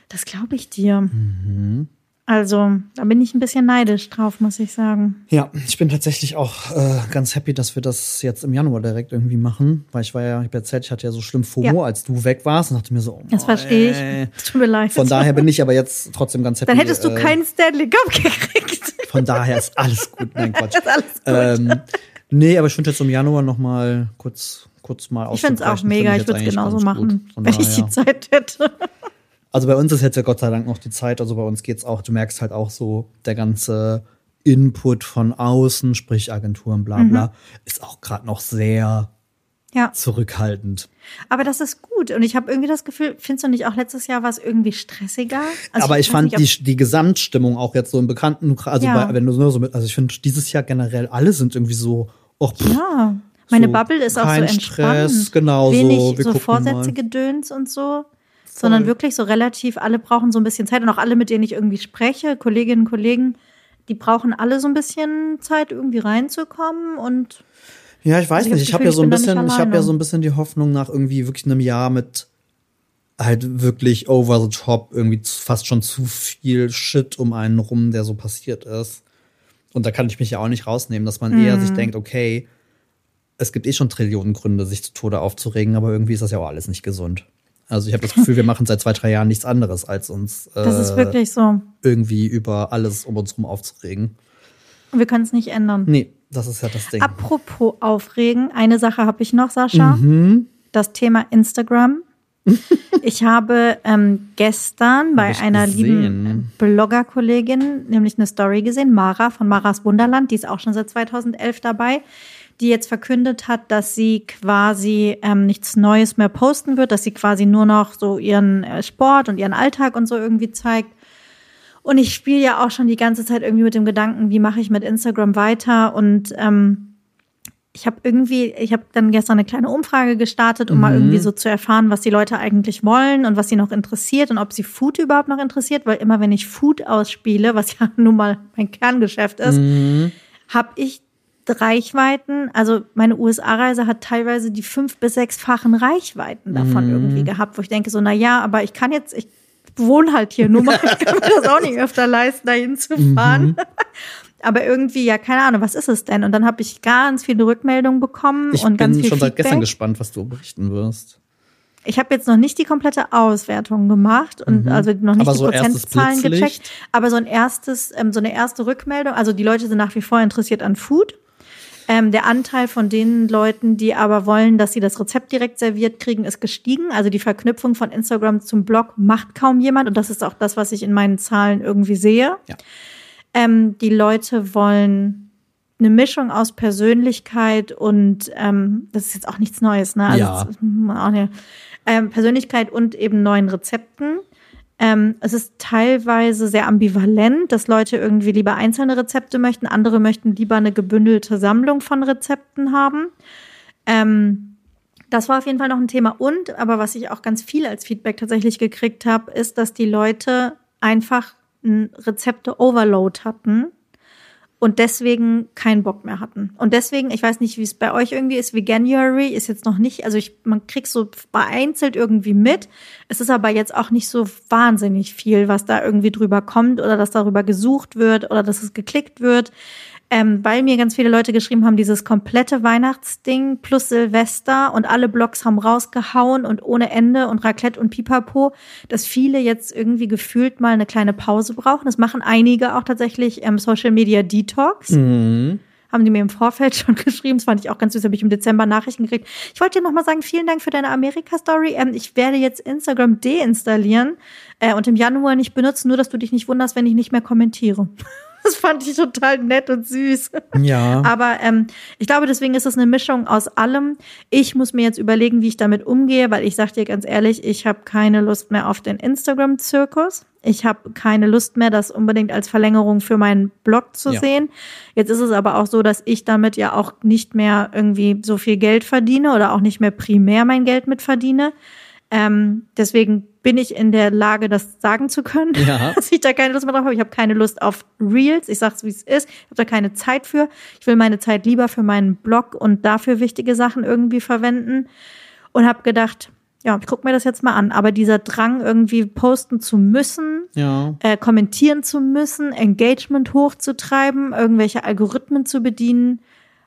Das glaube ich dir. Mhm. Also, da bin ich ein bisschen neidisch drauf, muss ich sagen. Ja, ich bin tatsächlich auch äh, ganz happy, dass wir das jetzt im Januar direkt irgendwie machen. Weil ich war ja, ich erzählt, ich hatte ja so schlimm FOMO, Ja. als du weg warst und dachte mir so, oh, Das verstehe ey. ich. Tut mir leid. Von daher bin ich aber jetzt trotzdem ganz happy. dann hättest du äh, keinen Stanley Cup gekriegt. Von daher ist alles gut. Nein, Quatsch. ist alles gut. Ähm, nee, aber ich finde jetzt im Januar noch mal kurz, kurz mal ich finde es auch mega. Ich würde es genauso machen, wenn ich die. Zeit hätte. Also bei uns ist jetzt ja Gott sei Dank noch die Zeit. Also bei uns geht's auch, du merkst halt auch so, der ganze Input von außen, sprich Agenturen, bla bla, Mhm. ist auch gerade noch sehr Ja. zurückhaltend. Aber das ist gut. Und ich habe irgendwie das Gefühl, findest du nicht auch letztes Jahr war es irgendwie stressiger? Also aber ich, weiß fand nicht, die, die Gesamtstimmung auch jetzt so im Bekannten, also Ja. bei, wenn du nur so mit, also ich finde dieses Jahr generell alle sind irgendwie so, oh, pff, Ja. Meine So, Bubble ist auch so kein entspannt. Stress, genau so, Wenig so gucken Vorsätze gedöns und so. Sondern wirklich so relativ, alle brauchen so ein bisschen Zeit. Und auch alle, mit denen ich irgendwie spreche, Kolleginnen und Kollegen, die brauchen alle so ein bisschen Zeit, irgendwie reinzukommen. Und Ja, ich weiß Also ich nicht. Ich habe ja so ein bisschen, ich habe ja so ein bisschen die Hoffnung nach irgendwie wirklich einem Jahr mit halt wirklich over the top, irgendwie fast schon zu viel Shit um einen rum, der so passiert ist. Und da kann ich mich ja auch nicht rausnehmen, dass man eher Mhm. sich denkt, okay, es gibt eh schon Trillionen Gründe, sich zu Tode aufzuregen, aber irgendwie ist das ja auch alles nicht gesund. Also ich habe das Gefühl, wir machen seit zwei, drei Jahren nichts anderes, als uns das ist äh, wirklich so. irgendwie über alles um uns rum aufzuregen. Und wir können es nicht ändern. Nee, das ist ja das Ding. Apropos Aufregen, eine Sache habe ich noch, Sascha. Mhm. Das Thema Instagram. ich habe ähm, gestern bei einer lieben gesehen. Blogger-Kollegin nämlich eine Story gesehen, Mara von Maras Wunderland, die ist auch schon seit 2011 dabei, die jetzt verkündet hat, dass sie quasi ähm, nichts Neues mehr posten wird, dass sie quasi nur noch so ihren äh, Sport und ihren Alltag und so irgendwie zeigt. Und ich spiele ja auch schon die ganze Zeit irgendwie mit dem Gedanken, wie mache ich mit Instagram weiter und ähm, ich habe irgendwie, ich habe dann gestern eine kleine Umfrage gestartet, um mal Mhm. irgendwie so zu erfahren, was die Leute eigentlich wollen und was sie noch interessiert und ob sie Food überhaupt noch interessiert, weil immer wenn ich Food ausspiele, was ja nun mal mein Kerngeschäft ist, Mhm. habe ich Reichweiten, also meine USA-Reise hat teilweise die fünf bis sechsfachen Reichweiten davon Mhm. irgendwie gehabt, wo ich denke so, na ja, aber ich kann jetzt, ich wohne halt hier nur mal, ich kann mir das auch nicht öfter leisten, dahin zu fahren. Mhm. Aber irgendwie, ja, keine Ahnung, was ist es denn? Und dann habe ich ganz viele Rückmeldungen bekommen Ich und ganz bin viel schon seit Feedback. gestern gespannt, was du berichten wirst. Ich habe jetzt noch nicht die komplette Auswertung gemacht und also noch nicht Mhm. Aber die so Prozentzahlen gecheckt. Aber so ein erstes, ähm, so eine erste Rückmeldung. Also die Leute sind nach wie vor interessiert an Food. Ähm, der Anteil von den Leuten, die aber wollen, dass sie das Rezept direkt serviert kriegen, ist gestiegen. Also die Verknüpfung von Instagram zum Blog macht kaum jemand und das ist auch das, was ich in meinen Zahlen irgendwie sehe. Ja. Ähm, die Leute wollen eine Mischung aus Persönlichkeit und ähm, das ist jetzt auch nichts Neues, ne? Also Ja. ähm, Persönlichkeit und eben neuen Rezepten. Ähm, es ist teilweise sehr ambivalent, dass Leute irgendwie lieber einzelne Rezepte möchten, andere möchten lieber eine gebündelte Sammlung von Rezepten haben. Ähm, das war auf jeden Fall noch ein Thema. Und, aber was ich auch ganz viel als Feedback tatsächlich gekriegt habe, ist, dass die Leute einfach ein Rezepte-Overload hatten und deswegen keinen Bock mehr hatten. Und deswegen, ich weiß nicht, wie es bei euch irgendwie ist, Veganuary ist jetzt noch nicht, also ich, man kriegt so vereinzelt irgendwie mit. Es ist aber jetzt auch nicht so wahnsinnig viel, was da irgendwie drüber kommt oder dass darüber gesucht wird oder dass es geklickt wird. Ähm, weil mir ganz viele Leute geschrieben haben, dieses komplette Weihnachtsding plus Silvester und alle Blogs haben rausgehauen und ohne Ende und Raclette und Pipapo, dass viele jetzt irgendwie gefühlt mal eine kleine Pause brauchen. Das machen einige auch tatsächlich ähm, Social Media Detox. Mhm. Haben die mir im Vorfeld schon geschrieben. Das fand ich auch ganz süß, habe ich im Dezember Nachrichten gekriegt. Ich wollte dir nochmal sagen, vielen Dank für deine Amerika-Story. Ähm, ich werde jetzt Instagram deinstallieren äh, und im Januar nicht benutzen, nur dass du dich nicht wunderst, wenn ich nicht mehr kommentiere. Das fand ich total nett und süß. Ja. Aber ähm, ich glaube, deswegen ist es eine Mischung aus allem. Ich muss mir jetzt überlegen, wie ich damit umgehe, weil ich sag dir ganz ehrlich, ich habe keine Lust mehr auf den Instagram-Zirkus. Ich habe keine Lust mehr, das unbedingt als Verlängerung für meinen Blog zu Ja. sehen. Jetzt ist es aber auch so, dass ich damit ja auch nicht mehr irgendwie so viel Geld verdiene oder auch nicht mehr primär mein Geld mit verdiene. Ähm, deswegen bin ich in der Lage, das sagen zu können, Ja. dass ich da keine Lust mehr drauf habe. Ich habe keine Lust auf Reels. Ich sag's, wie es ist. Ich habe da keine Zeit für. Ich will meine Zeit lieber für meinen Blog und dafür wichtige Sachen irgendwie verwenden. Und habe gedacht, ja, ich guck mir das jetzt mal an. Aber dieser Drang, irgendwie posten zu müssen, Ja. äh, kommentieren zu müssen, Engagement hochzutreiben, irgendwelche Algorithmen zu bedienen,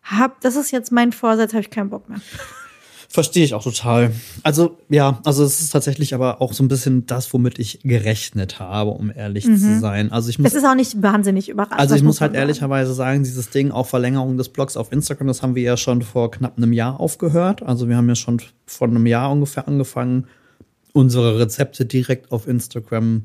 hab, das ist jetzt mein Vorsatz, habe ich keinen Bock mehr. Verstehe ich auch total. Also, ja, also es ist tatsächlich aber auch so ein bisschen das, womit ich gerechnet habe, um ehrlich zu sein. Also ich muss Es ist auch nicht wahnsinnig überraschend. Also ich muss halt ehrlicherweise sagen, dieses Ding auch Verlängerung des Blogs auf Instagram, das haben wir ja schon vor knapp einem Jahr aufgehört. Also wir haben ja schon vor einem Jahr ungefähr angefangen, unsere Rezepte direkt auf Instagram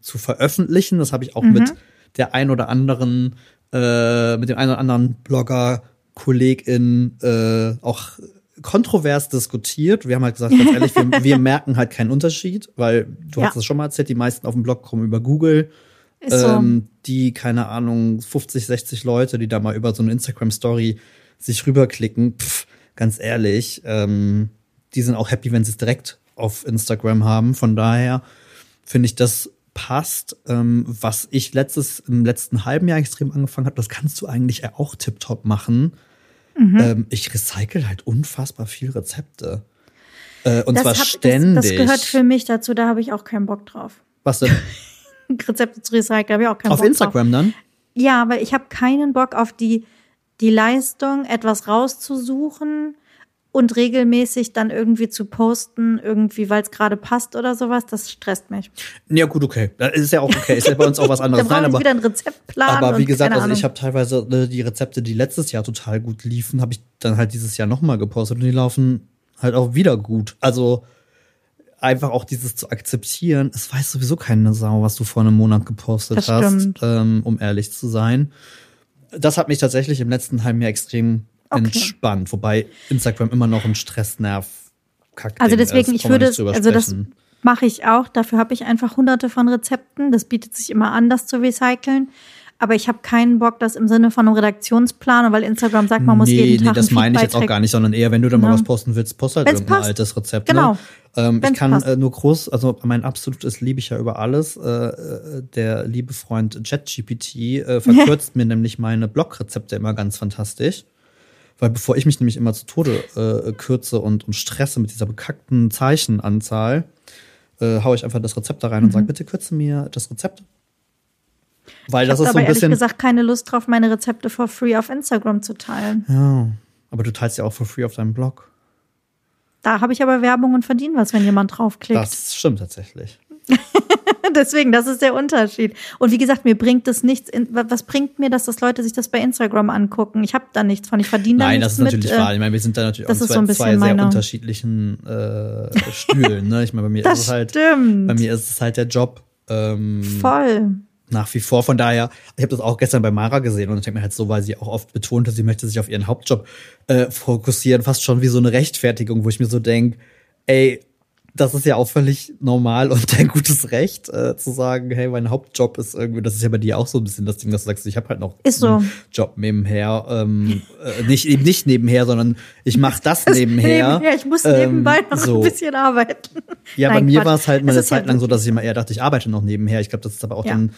zu veröffentlichen. Das habe ich auch mit der ein oder anderen, äh, mit dem einen oder anderen Blogger, Kollegin äh, auch kontrovers diskutiert. Wir haben halt gesagt, ganz ehrlich, wir, wir merken halt keinen Unterschied, weil du Ja. hast es schon mal erzählt, die meisten auf dem Blog kommen über Google so. ähm, die, keine Ahnung, 50, 60 Leute, die da mal über so eine Instagram-Story sich rüberklicken, pff, ganz ehrlich, ähm, die sind auch happy, wenn sie es direkt auf Instagram haben. Von daher finde ich, das passt. Ähm, was ich letztes, im letzten halben Jahr extrem angefangen habe, das kannst du eigentlich auch tiptop machen. Mhm. Ähm, ich recycle halt unfassbar viel Rezepte. Äh, und das zwar hab- ständig. Das, das gehört für mich dazu, da habe ich auch keinen Bock drauf. Was denn? Rezepte zu recyceln, habe ich auch keinen auf Bock Instagram dann? drauf. Ja, weil ich habe keinen Bock auf die, die Leistung, etwas rauszusuchen und regelmäßig dann irgendwie zu posten, irgendwie, weil es gerade passt oder sowas, das stresst mich. Ja, gut, okay. Das ist ja auch okay. Ist ja bei uns auch was anderes. da Nein, aber, wieder einen Rezeptplan. aber wie gesagt, also ich habe teilweise äh, die Rezepte, die letztes Jahr total gut liefen, habe ich dann halt dieses Jahr nochmal gepostet und die laufen halt auch wieder gut. Also einfach auch dieses zu akzeptieren, es weiß sowieso keine Sau, was du vor einem Monat gepostet Das hast, ähm, um ehrlich zu sein. Das hat mich tatsächlich im letzten halben Jahr extrem Okay. entspannt, wobei Instagram immer noch ein Stressnerv kackt. Also deswegen, ich würde, also das mache ich auch. Dafür habe ich einfach hunderte von Rezepten. Das bietet sich immer an, das zu recyceln. Aber ich habe keinen Bock, das im Sinne von einem Redaktionsplan, weil Instagram sagt, man muss nee, jeden nee, Tag das einen meine ich jetzt auch gar nicht, sondern eher, wenn du da mal Ja. was posten willst, post halt Wenn's irgendein passt. altes Rezept. Genau. Ne? Ähm, ich kann passt. äh, nur groß, also mein absolutes liebe ich ja über alles. Äh, äh, der liebe Freund ChatGPT äh, verkürzt mir nämlich meine Blogrezepte immer ganz fantastisch. Weil bevor ich mich nämlich immer zu Tode äh, kürze und, und stresse mit dieser bekackten Zeichenanzahl, äh, haue ich einfach das Rezept da rein und Mhm. sage, bitte kürze mir das Rezept. Weil Ich das ist so aber ein ehrlich bisschen. gesagt keine Lust drauf, meine Rezepte for free auf Instagram zu teilen. ja, aber du teilst ja auch for free auf deinem Blog. Da habe ich aber Werbung und verdiene was, wenn jemand draufklickt. Das stimmt tatsächlich. Deswegen, das ist der Unterschied. Und wie gesagt, mir bringt es nichts. In, wa- was bringt mir das, dass Leute sich das bei Instagram angucken? Ich habe da nichts von. Ich verdiene da Nein, das nichts ist natürlich mit. wahr. Äh, Ich meine, wir sind da natürlich das auch ist zwei, so zwei sehr unterschiedlichen äh, Stühlen. Ne? Ich meine, bei mir ist das es halt, stimmt. bei mir ist es halt der Job. Ähm, Voll. nach wie vor. Von daher, ich habe das auch gestern bei Mara gesehen und ich denke mir halt so, weil sie auch oft betonte, sie möchte sich auf ihren Hauptjob äh, fokussieren, fast schon wie so eine Rechtfertigung, wo ich mir so denk, ey, das ist ja auch völlig normal und dein gutes Recht, äh, zu sagen, hey, mein Hauptjob ist irgendwie, das ist ja bei dir auch so ein bisschen das Ding, dass du sagst, ich habe halt noch Ist so. einen Job nebenher, ähm, äh, nicht eben nicht nebenher, sondern ich mache das nebenher. Nebenher, ich muss Ähm, nebenbei noch so. ein bisschen arbeiten. Ja, bei Nein, mir Quatsch. war es halt mal eine Zeit lang so, dass ich immer eher dachte, ich arbeite noch nebenher. Ich glaube, das ist aber auch Ja. dann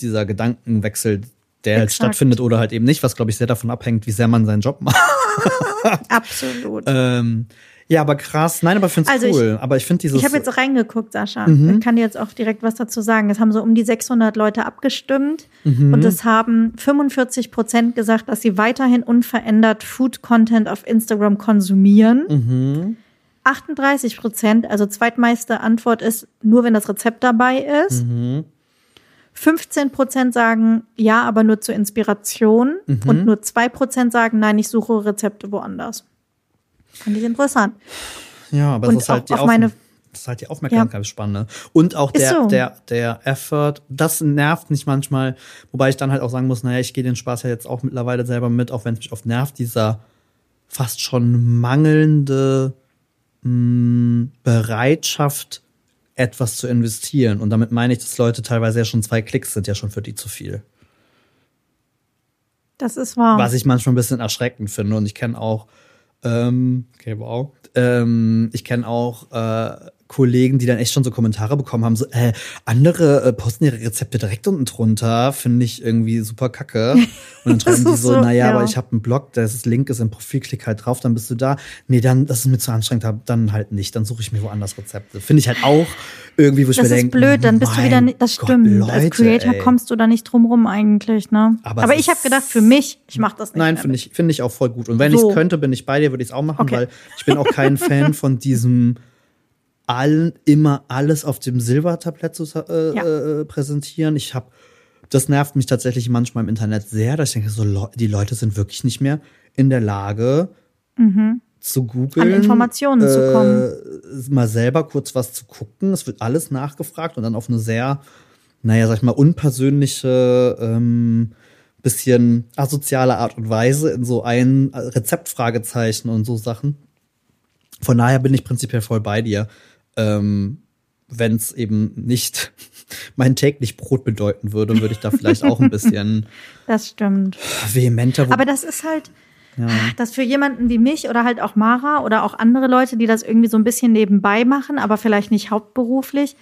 dieser Gedankenwechsel, der halt stattfindet oder halt eben nicht, was glaube ich sehr davon abhängt, wie sehr man seinen Job macht. Absolut. ähm, ja, aber krass. Nein, aber ich finde es Also ich- cool. aber ich finde dieses. Ich habe jetzt reingeguckt, Sascha. Mhm. Ich kann dir jetzt auch direkt was dazu sagen. Es haben so um die 600 Leute abgestimmt Mhm. und es haben 45 Prozent gesagt, dass sie weiterhin unverändert Food-Content auf Instagram konsumieren. Mhm. 38 Prozent, also zweitmeiste Antwort ist nur, wenn das Rezept dabei ist. Mhm. 15 Prozent sagen ja, aber nur zur Inspiration. Mhm. Und nur 2 Prozent sagen nein, ich suche Rezepte woanders. Fand ich interessant. Ja, aber Und es ist halt auch die auf meine- das ist halt die Aufmerksamkeitsspanne. Und auch der, so. der, der Effort, das nervt mich manchmal, wobei ich dann halt auch sagen muss, naja, ich gehe den Spaß ja jetzt auch mittlerweile selber mit, auch wenn es mich oft nervt, dieser fast schon mangelnde mh, Bereitschaft, etwas zu investieren. Und damit meine ich, dass Leute teilweise ja schon zwei Klicks sind ja schon für die zu viel. Das ist wahr. Was ich manchmal ein bisschen erschreckend finde. Und ich kenne auch, ähm, okay, wow. Ähm, ich kenne auch äh, Kollegen, die dann echt schon so Kommentare bekommen haben, so, äh, andere äh, posten ihre Rezepte direkt unten drunter, finde ich irgendwie super kacke. Und dann Das schreiben die ist so, so, naja, ja. aber ich habe einen Blog, das Link ist im Profil, klick halt drauf, dann bist du da. Nee, dann, das ist mir zu anstrengend, dann halt nicht, dann suche ich mir woanders Rezepte. Finde ich halt auch irgendwie, wo ich Das mir ist denke, blöd, dann bist du wieder nicht, das Gott, stimmt. Leute, Als Creator ey. kommst du da nicht drum rum eigentlich, ne? Aber Aber, es ich habe ist- gedacht, für mich, ich mache das nicht. Nein, finde ich, finde ich auch voll gut. Und wenn So. ich könnte, bin ich bei dir, würde ich es auch machen, Okay. weil ich bin auch kein Fan von diesem allen immer alles auf dem Silbertablett zu äh, Ja. äh, präsentieren. Ich habe, das nervt mich tatsächlich manchmal im Internet sehr, dass ich denke, so Leu- die Leute sind wirklich nicht mehr in der Lage zu googeln, Mhm. An Informationen zu äh, mal selber kurz was zu gucken. Es wird alles nachgefragt und dann auf eine sehr, naja, sag ich mal, unpersönliche, ähm, bisschen asoziale Art und Weise in so ein Rezeptfragezeichen und so Sachen. Von daher bin ich prinzipiell voll bei dir. Ähm, Wenn es eben nicht mein täglich Brot bedeuten würde, würde ich da vielleicht auch ein bisschen Das stimmt. vehementer. Aber das ist halt, das für jemanden wie mich oder halt auch Mara oder auch andere Leute, die das irgendwie so ein bisschen nebenbei machen, aber vielleicht nicht hauptberuflich,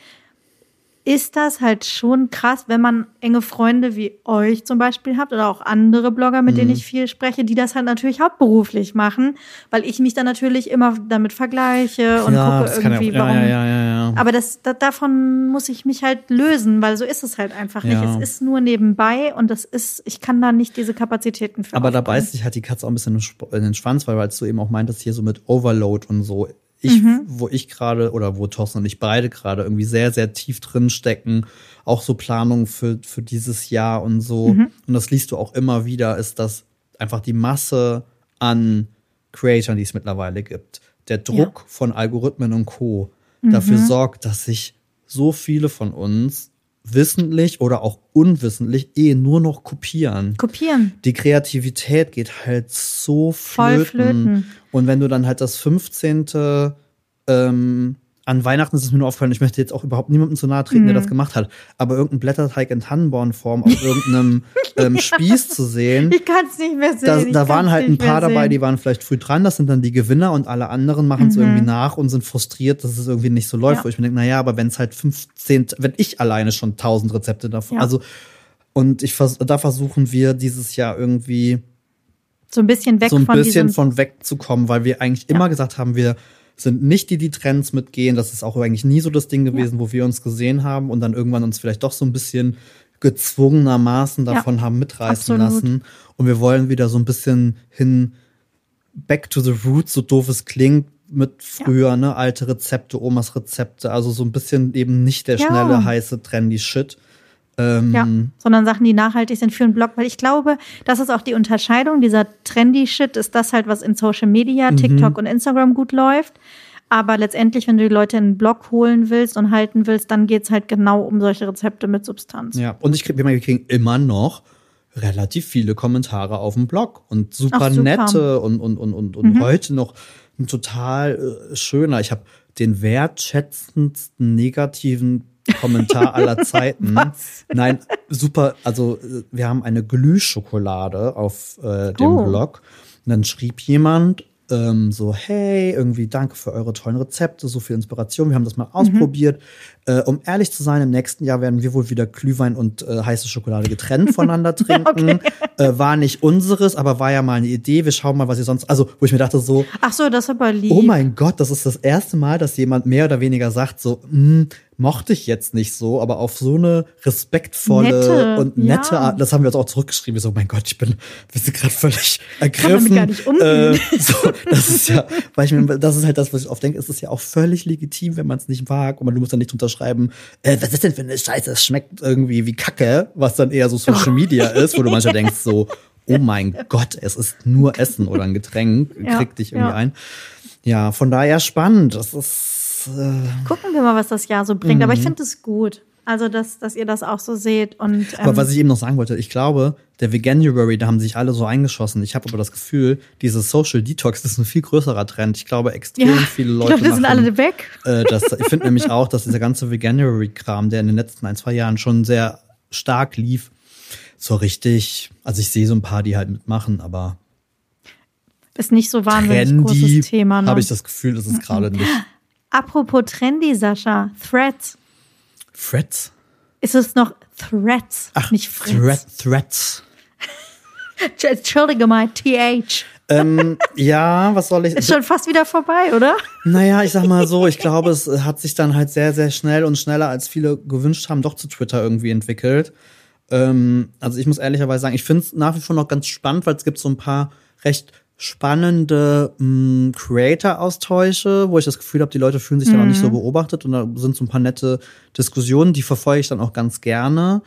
ist das halt schon krass, wenn man enge Freunde wie euch zum Beispiel habt oder auch andere Blogger, mit Mhm. denen ich viel spreche, die das halt natürlich hauptberuflich machen, weil ich mich dann natürlich immer damit vergleiche und ja, gucke irgendwie, ja, warum ja, ja, ja, ja. Ja. Aber das, da, davon muss ich mich halt lösen, weil so ist es halt einfach nicht. Es ist nur nebenbei und das ist, ich kann da nicht diese Kapazitäten für Aber da aufbringen. beißt sich halt die Katze auch ein bisschen in den Schwanz, weil als du eben auch meintest, hier so mit Overload und so. Ich, Mhm. wo ich gerade oder wo Thorsten und ich beide gerade irgendwie sehr, sehr tief drin stecken, auch so Planung für, für dieses Jahr und so. Mhm. Und das liest du auch immer wieder, ist, dass einfach die Masse an Creatoren, die es mittlerweile gibt, der Druck von Algorithmen und Co. dafür Mhm. sorgt, dass sich so viele von uns wissentlich oder auch unwissentlich eh nur noch kopieren Kopieren. die Kreativität geht halt so Voll flöten. flöten. Und wenn du dann halt das 15. Ähm, an Weihnachten ist es mir nur aufgefallen, ich möchte jetzt auch überhaupt niemandem zu nahe treten, der Mhm. das gemacht hat. Aber irgendein Blätterteig in Tannenbornform auf irgendeinem ähm, Spieß zu sehen, Ich kann es nicht mehr sehen. da, da waren halt ein paar dabei, die waren vielleicht früh dran, das sind dann die Gewinner und alle anderen machen es Mhm. irgendwie nach und sind frustriert, dass es irgendwie nicht so läuft. Ja. Wo ich mir denke, naja, aber wenn es halt 15, wenn ich alleine schon 1000 Rezepte davon, Ja. also und ich vers da versuchen wir dieses Jahr irgendwie so ein bisschen weg so ein von bisschen von wegzukommen, weil wir eigentlich immer gesagt haben, wir sind nicht die, die Trends mitgehen. Das ist auch eigentlich nie so das Ding gewesen, wo wir uns gesehen haben und dann irgendwann uns vielleicht doch so ein bisschen gezwungenermaßen Ja, davon haben mitreißen absolut. lassen. Und wir wollen wieder so ein bisschen hin back to the roots, so doof es klingt, mit früher, ne, alte Rezepte, Omas Rezepte, also so ein bisschen eben nicht der Ja. schnelle, heiße, trendy Shit. Ähm, Ja, sondern Sachen, die nachhaltig sind für einen Blog, weil ich glaube, das ist auch die Unterscheidung. Dieser trendy Shit ist das halt, was in Social Media, Mhm. TikTok und Instagram gut läuft. Aber letztendlich, wenn du die Leute in einen Blog holen willst und halten willst, dann geht's halt genau um solche Rezepte mit Substanz. Ja, und ich krieg, wir kriegen immer noch relativ viele Kommentare auf dem Blog und super, super. nette und, und, und, und, und heute noch ein total äh, schöner. Ich habe den wertschätzendsten negativen Kommentar aller Zeiten. Was? Nein, super. Also äh, wir haben eine Glühschokolade auf äh, dem Oh. Blog. Und dann schrieb jemand ähm, so, hey, irgendwie danke für eure tollen Rezepte, so viel Inspiration. Wir haben das mal ausprobiert. Äh, um ehrlich zu sein, im nächsten Jahr werden wir wohl wieder Glühwein und äh, heiße Schokolade getrennt voneinander trinken. äh, war nicht unseres, aber war ja mal eine Idee. Wir schauen mal, was ihr sonst. Also, wo ich mir dachte so, Ach so, das ist aber lieb. Oh mein Gott, das ist das erste Mal, dass jemand mehr oder weniger sagt, so, hm, mochte ich jetzt nicht so, aber auf so eine respektvolle Nette, und nette ja. Art, das haben wir uns auch zurückgeschrieben, so, mein Gott, ich bin, wir sind gerade völlig ergriffen. damit gar nicht umgehen. Äh, so, das ist ja, weil ich mir, das ist halt das, was ich oft denke, es ist ja auch völlig legitim, wenn man es nicht mag und man, du musst dann nicht unterschreiben, äh, was ist denn für eine Scheiße, es schmeckt irgendwie wie Kacke, was dann eher so Social Media ist, wo du manchmal denkst so, oh mein Gott, es ist nur Essen oder ein Getränk, Ja, krieg dich irgendwie ja. ein. Ja, von daher spannend. Das ist äh, Gucken wir mal, was das Jahr so bringt. Aber ich finde es gut. Also, dass, dass ihr das auch so seht. Und, ähm, aber was ich eben noch sagen wollte, ich glaube, der Veganuary, da haben sich alle so eingeschossen. Ich habe aber das Gefühl, dieses Social Detox ist ein viel größerer Trend. Ich glaube, extrem ja, viele ich Leute glaube, wir sind alle weg. äh, das, ich finde nämlich auch, dass dieser ganze Veganuary-Kram, der in den letzten ein, zwei Jahren schon sehr stark lief, so richtig, also ich sehe so ein paar, die halt mitmachen, aber Ist nicht so wahnsinnig trendy großes Thema. Ne? habe ich das Gefühl, das ist gerade nicht. Apropos trendy, Sascha. Threads. Threads? Ist es noch Threads, Ach, nicht Fritz? Thread, Threads. Entschuldige mal, TH. ähm, ja, was soll ich? Ist schon fast wieder vorbei, oder? Naja, ich sag mal so, ich glaube, es hat sich dann halt sehr, sehr schnell und schneller, als viele gewünscht haben, doch zu Twitter irgendwie entwickelt. Ähm, also ich muss ehrlicherweise sagen, ich finde es nach wie vor noch ganz spannend, weil es gibt so ein paar recht spannende mh, Creator-Austausche, wo ich das Gefühl habe, die Leute fühlen sich dann auch nicht so beobachtet und da sind so ein paar nette Diskussionen, die verfolge ich dann auch ganz gerne.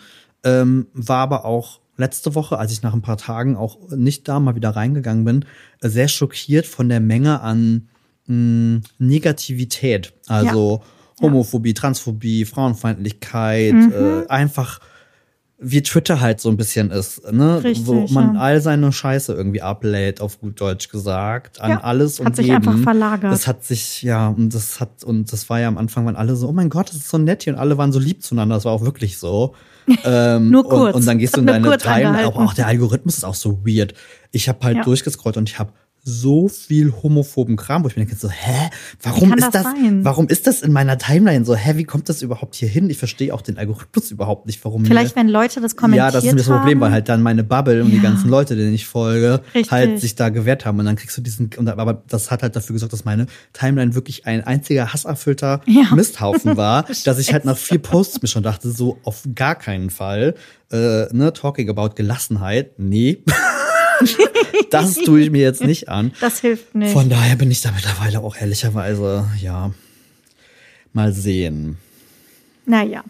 Ähm, war aber auch letzte Woche, als ich nach ein paar Tagen auch nicht da mal wieder reingegangen bin, sehr schockiert von der Menge an mh, Negativität. Also Homophobie, Transphobie, Frauenfeindlichkeit, äh, einfach wie Twitter halt so ein bisschen ist, ne? Richtig, wo man ja. all seine Scheiße irgendwie ablädt, auf gut Deutsch gesagt, an Ja, alles und hat sich jeden. einfach verlagert. Das hat sich, ja, und das hat, und das war ja am Anfang, waren alle so, oh mein Gott, das ist so nett hier und alle waren so lieb zueinander, das war auch wirklich so. Ähm, Nur kurz. Und, und dann gehst du in deine Time, auch, auch der Algorithmus ist auch so weird. Ich habe halt Ja. durchgescrollt und ich habe so viel homophoben Kram, wo ich mir denke so, hä, warum ist das das, warum ist das in meiner Timeline so, hä, wie kommt das überhaupt hier hin? Ich verstehe auch den Algorithmus überhaupt nicht, warum Vielleicht, mir, wenn Leute das kommentiert ja, das ist mir das Problem, weil halt dann meine Bubble und die Ja. ganzen Leute, denen ich folge, Richtig. halt sich da gewehrt haben und dann kriegst du diesen, und, aber das hat halt dafür gesorgt, dass meine Timeline wirklich ein einziger hasserfüllter Ja. Misthaufen war, dass ich halt nach vier Posts mir schon dachte, so auf gar keinen Fall, äh, ne, talking about Gelassenheit, nee. das tue ich mir jetzt nicht an. Das hilft nicht. Von daher bin ich da mittlerweile auch ehrlicherweise, ja, mal sehen. Naja.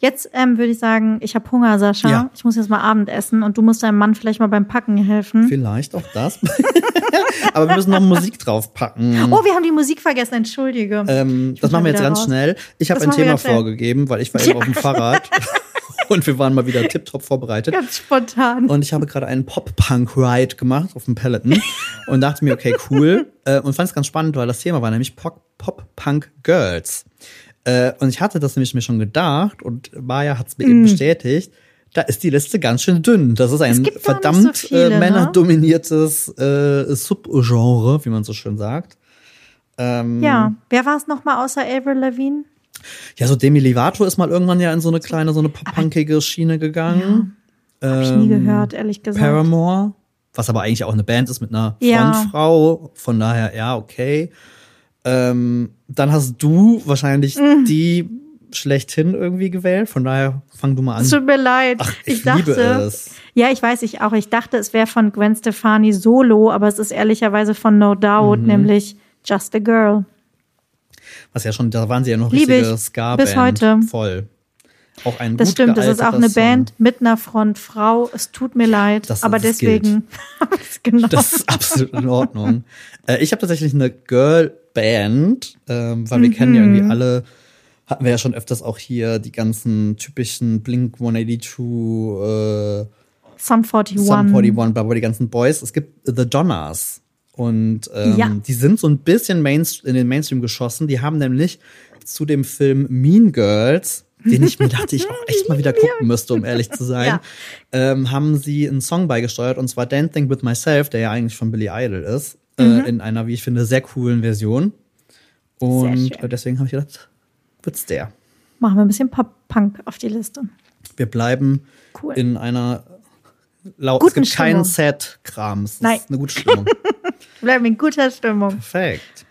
Jetzt ähm, würde ich sagen, ich habe Hunger, Sascha. Ja. Ich muss jetzt mal Abendessen und du musst deinem Mann vielleicht mal beim Packen helfen. Vielleicht auch das. Aber wir müssen noch Musik draufpacken. Oh, wir haben die Musik vergessen, entschuldige. Ähm, das machen wir jetzt wieder ganz raus. schnell. Ich habe ein Thema vorgegeben, weil ich war eben auf dem Fahrrad und wir waren mal wieder tipptopp vorbereitet. Ganz spontan. Und ich habe gerade einen Pop-Punk-Ride gemacht auf dem Peloton und dachte mir, okay, cool. Äh, und fand es ganz spannend, weil das Thema war nämlich Pop- Pop-Punk-Girls. Äh, und ich hatte das nämlich mir schon gedacht und Maya hat es mir Mm. eben bestätigt. Da ist die Liste ganz schön dünn. Das ist ein nicht so verdammt viele, äh, ne? männerdominiertes äh, Subgenre, wie man so schön sagt. Ähm, ja, wer war es nochmal außer Avril Lavigne? Ja, so Demi Lovato ist mal irgendwann ja in so eine kleine, so eine pop-punkige Schiene gegangen. Hab ich nie gehört, ehrlich gesagt. Ähm, Paramore, was aber eigentlich auch eine Band ist mit einer Ja. Frontfrau. Von daher, ja, okay. Ähm, dann hast du wahrscheinlich Mhm. die schlechthin irgendwie gewählt. Von daher fang du mal an. Tut mir leid. Ach, ich, dachte, liebe es. Ja, ich weiß ich auch. Ich dachte, es wäre von Gwen Stefani solo, aber es ist ehrlicherweise von No Mhm. Doubt, nämlich Just a Girl. Was ja schon, da waren sie ja noch Liebe richtige ich. Ska-Band. Bis heute. Voll. Auch ein Das stimmt, das ist auch eine Song. Band mit einer Frontfrau. Es tut mir leid, Das- aber das deswegen genommen. Das ist absolut in Ordnung. äh, ich habe tatsächlich eine Girl-Band, ähm, weil wir kennen ja Mhm. irgendwie alle, hatten wir ja schon öfters auch hier die ganzen typischen Blink 182, äh, Sum 41. Sum 41, bla bla, die ganzen Boys. Es gibt The Donners. Und ähm, Ja. die sind so ein bisschen Mainst in den Mainstream geschossen. Die haben nämlich zu dem Film Mean Girls, den ich mir dachte, ich auch echt mal wieder gucken müsste, um ehrlich zu sein, Ja. ähm, haben sie einen Song beigesteuert, und zwar Dancing with Myself, der ja eigentlich von Billy Idol ist, Mhm. äh, in einer, wie ich finde, sehr coolen Version. Und äh, deswegen habe ich gedacht, wird's der. Machen wir ein bisschen Pop-Punk auf die Liste. Wir bleiben Cool. in einer laut, es Guten gibt keinen Stimmung. Set-Kram. Es Nein. ist eine gute Stimmung. Wir bleiben in guter Stimmung. Perfekt.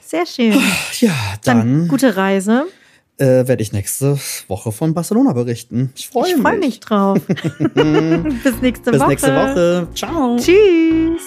Sehr schön. Ja, Dann dann gute Reise. äh, werde ich nächste Woche von Barcelona berichten. Ich freue Ich mich. freue mich drauf. Bis nächste Bis Woche. nächste Woche. Ciao. Tschüss.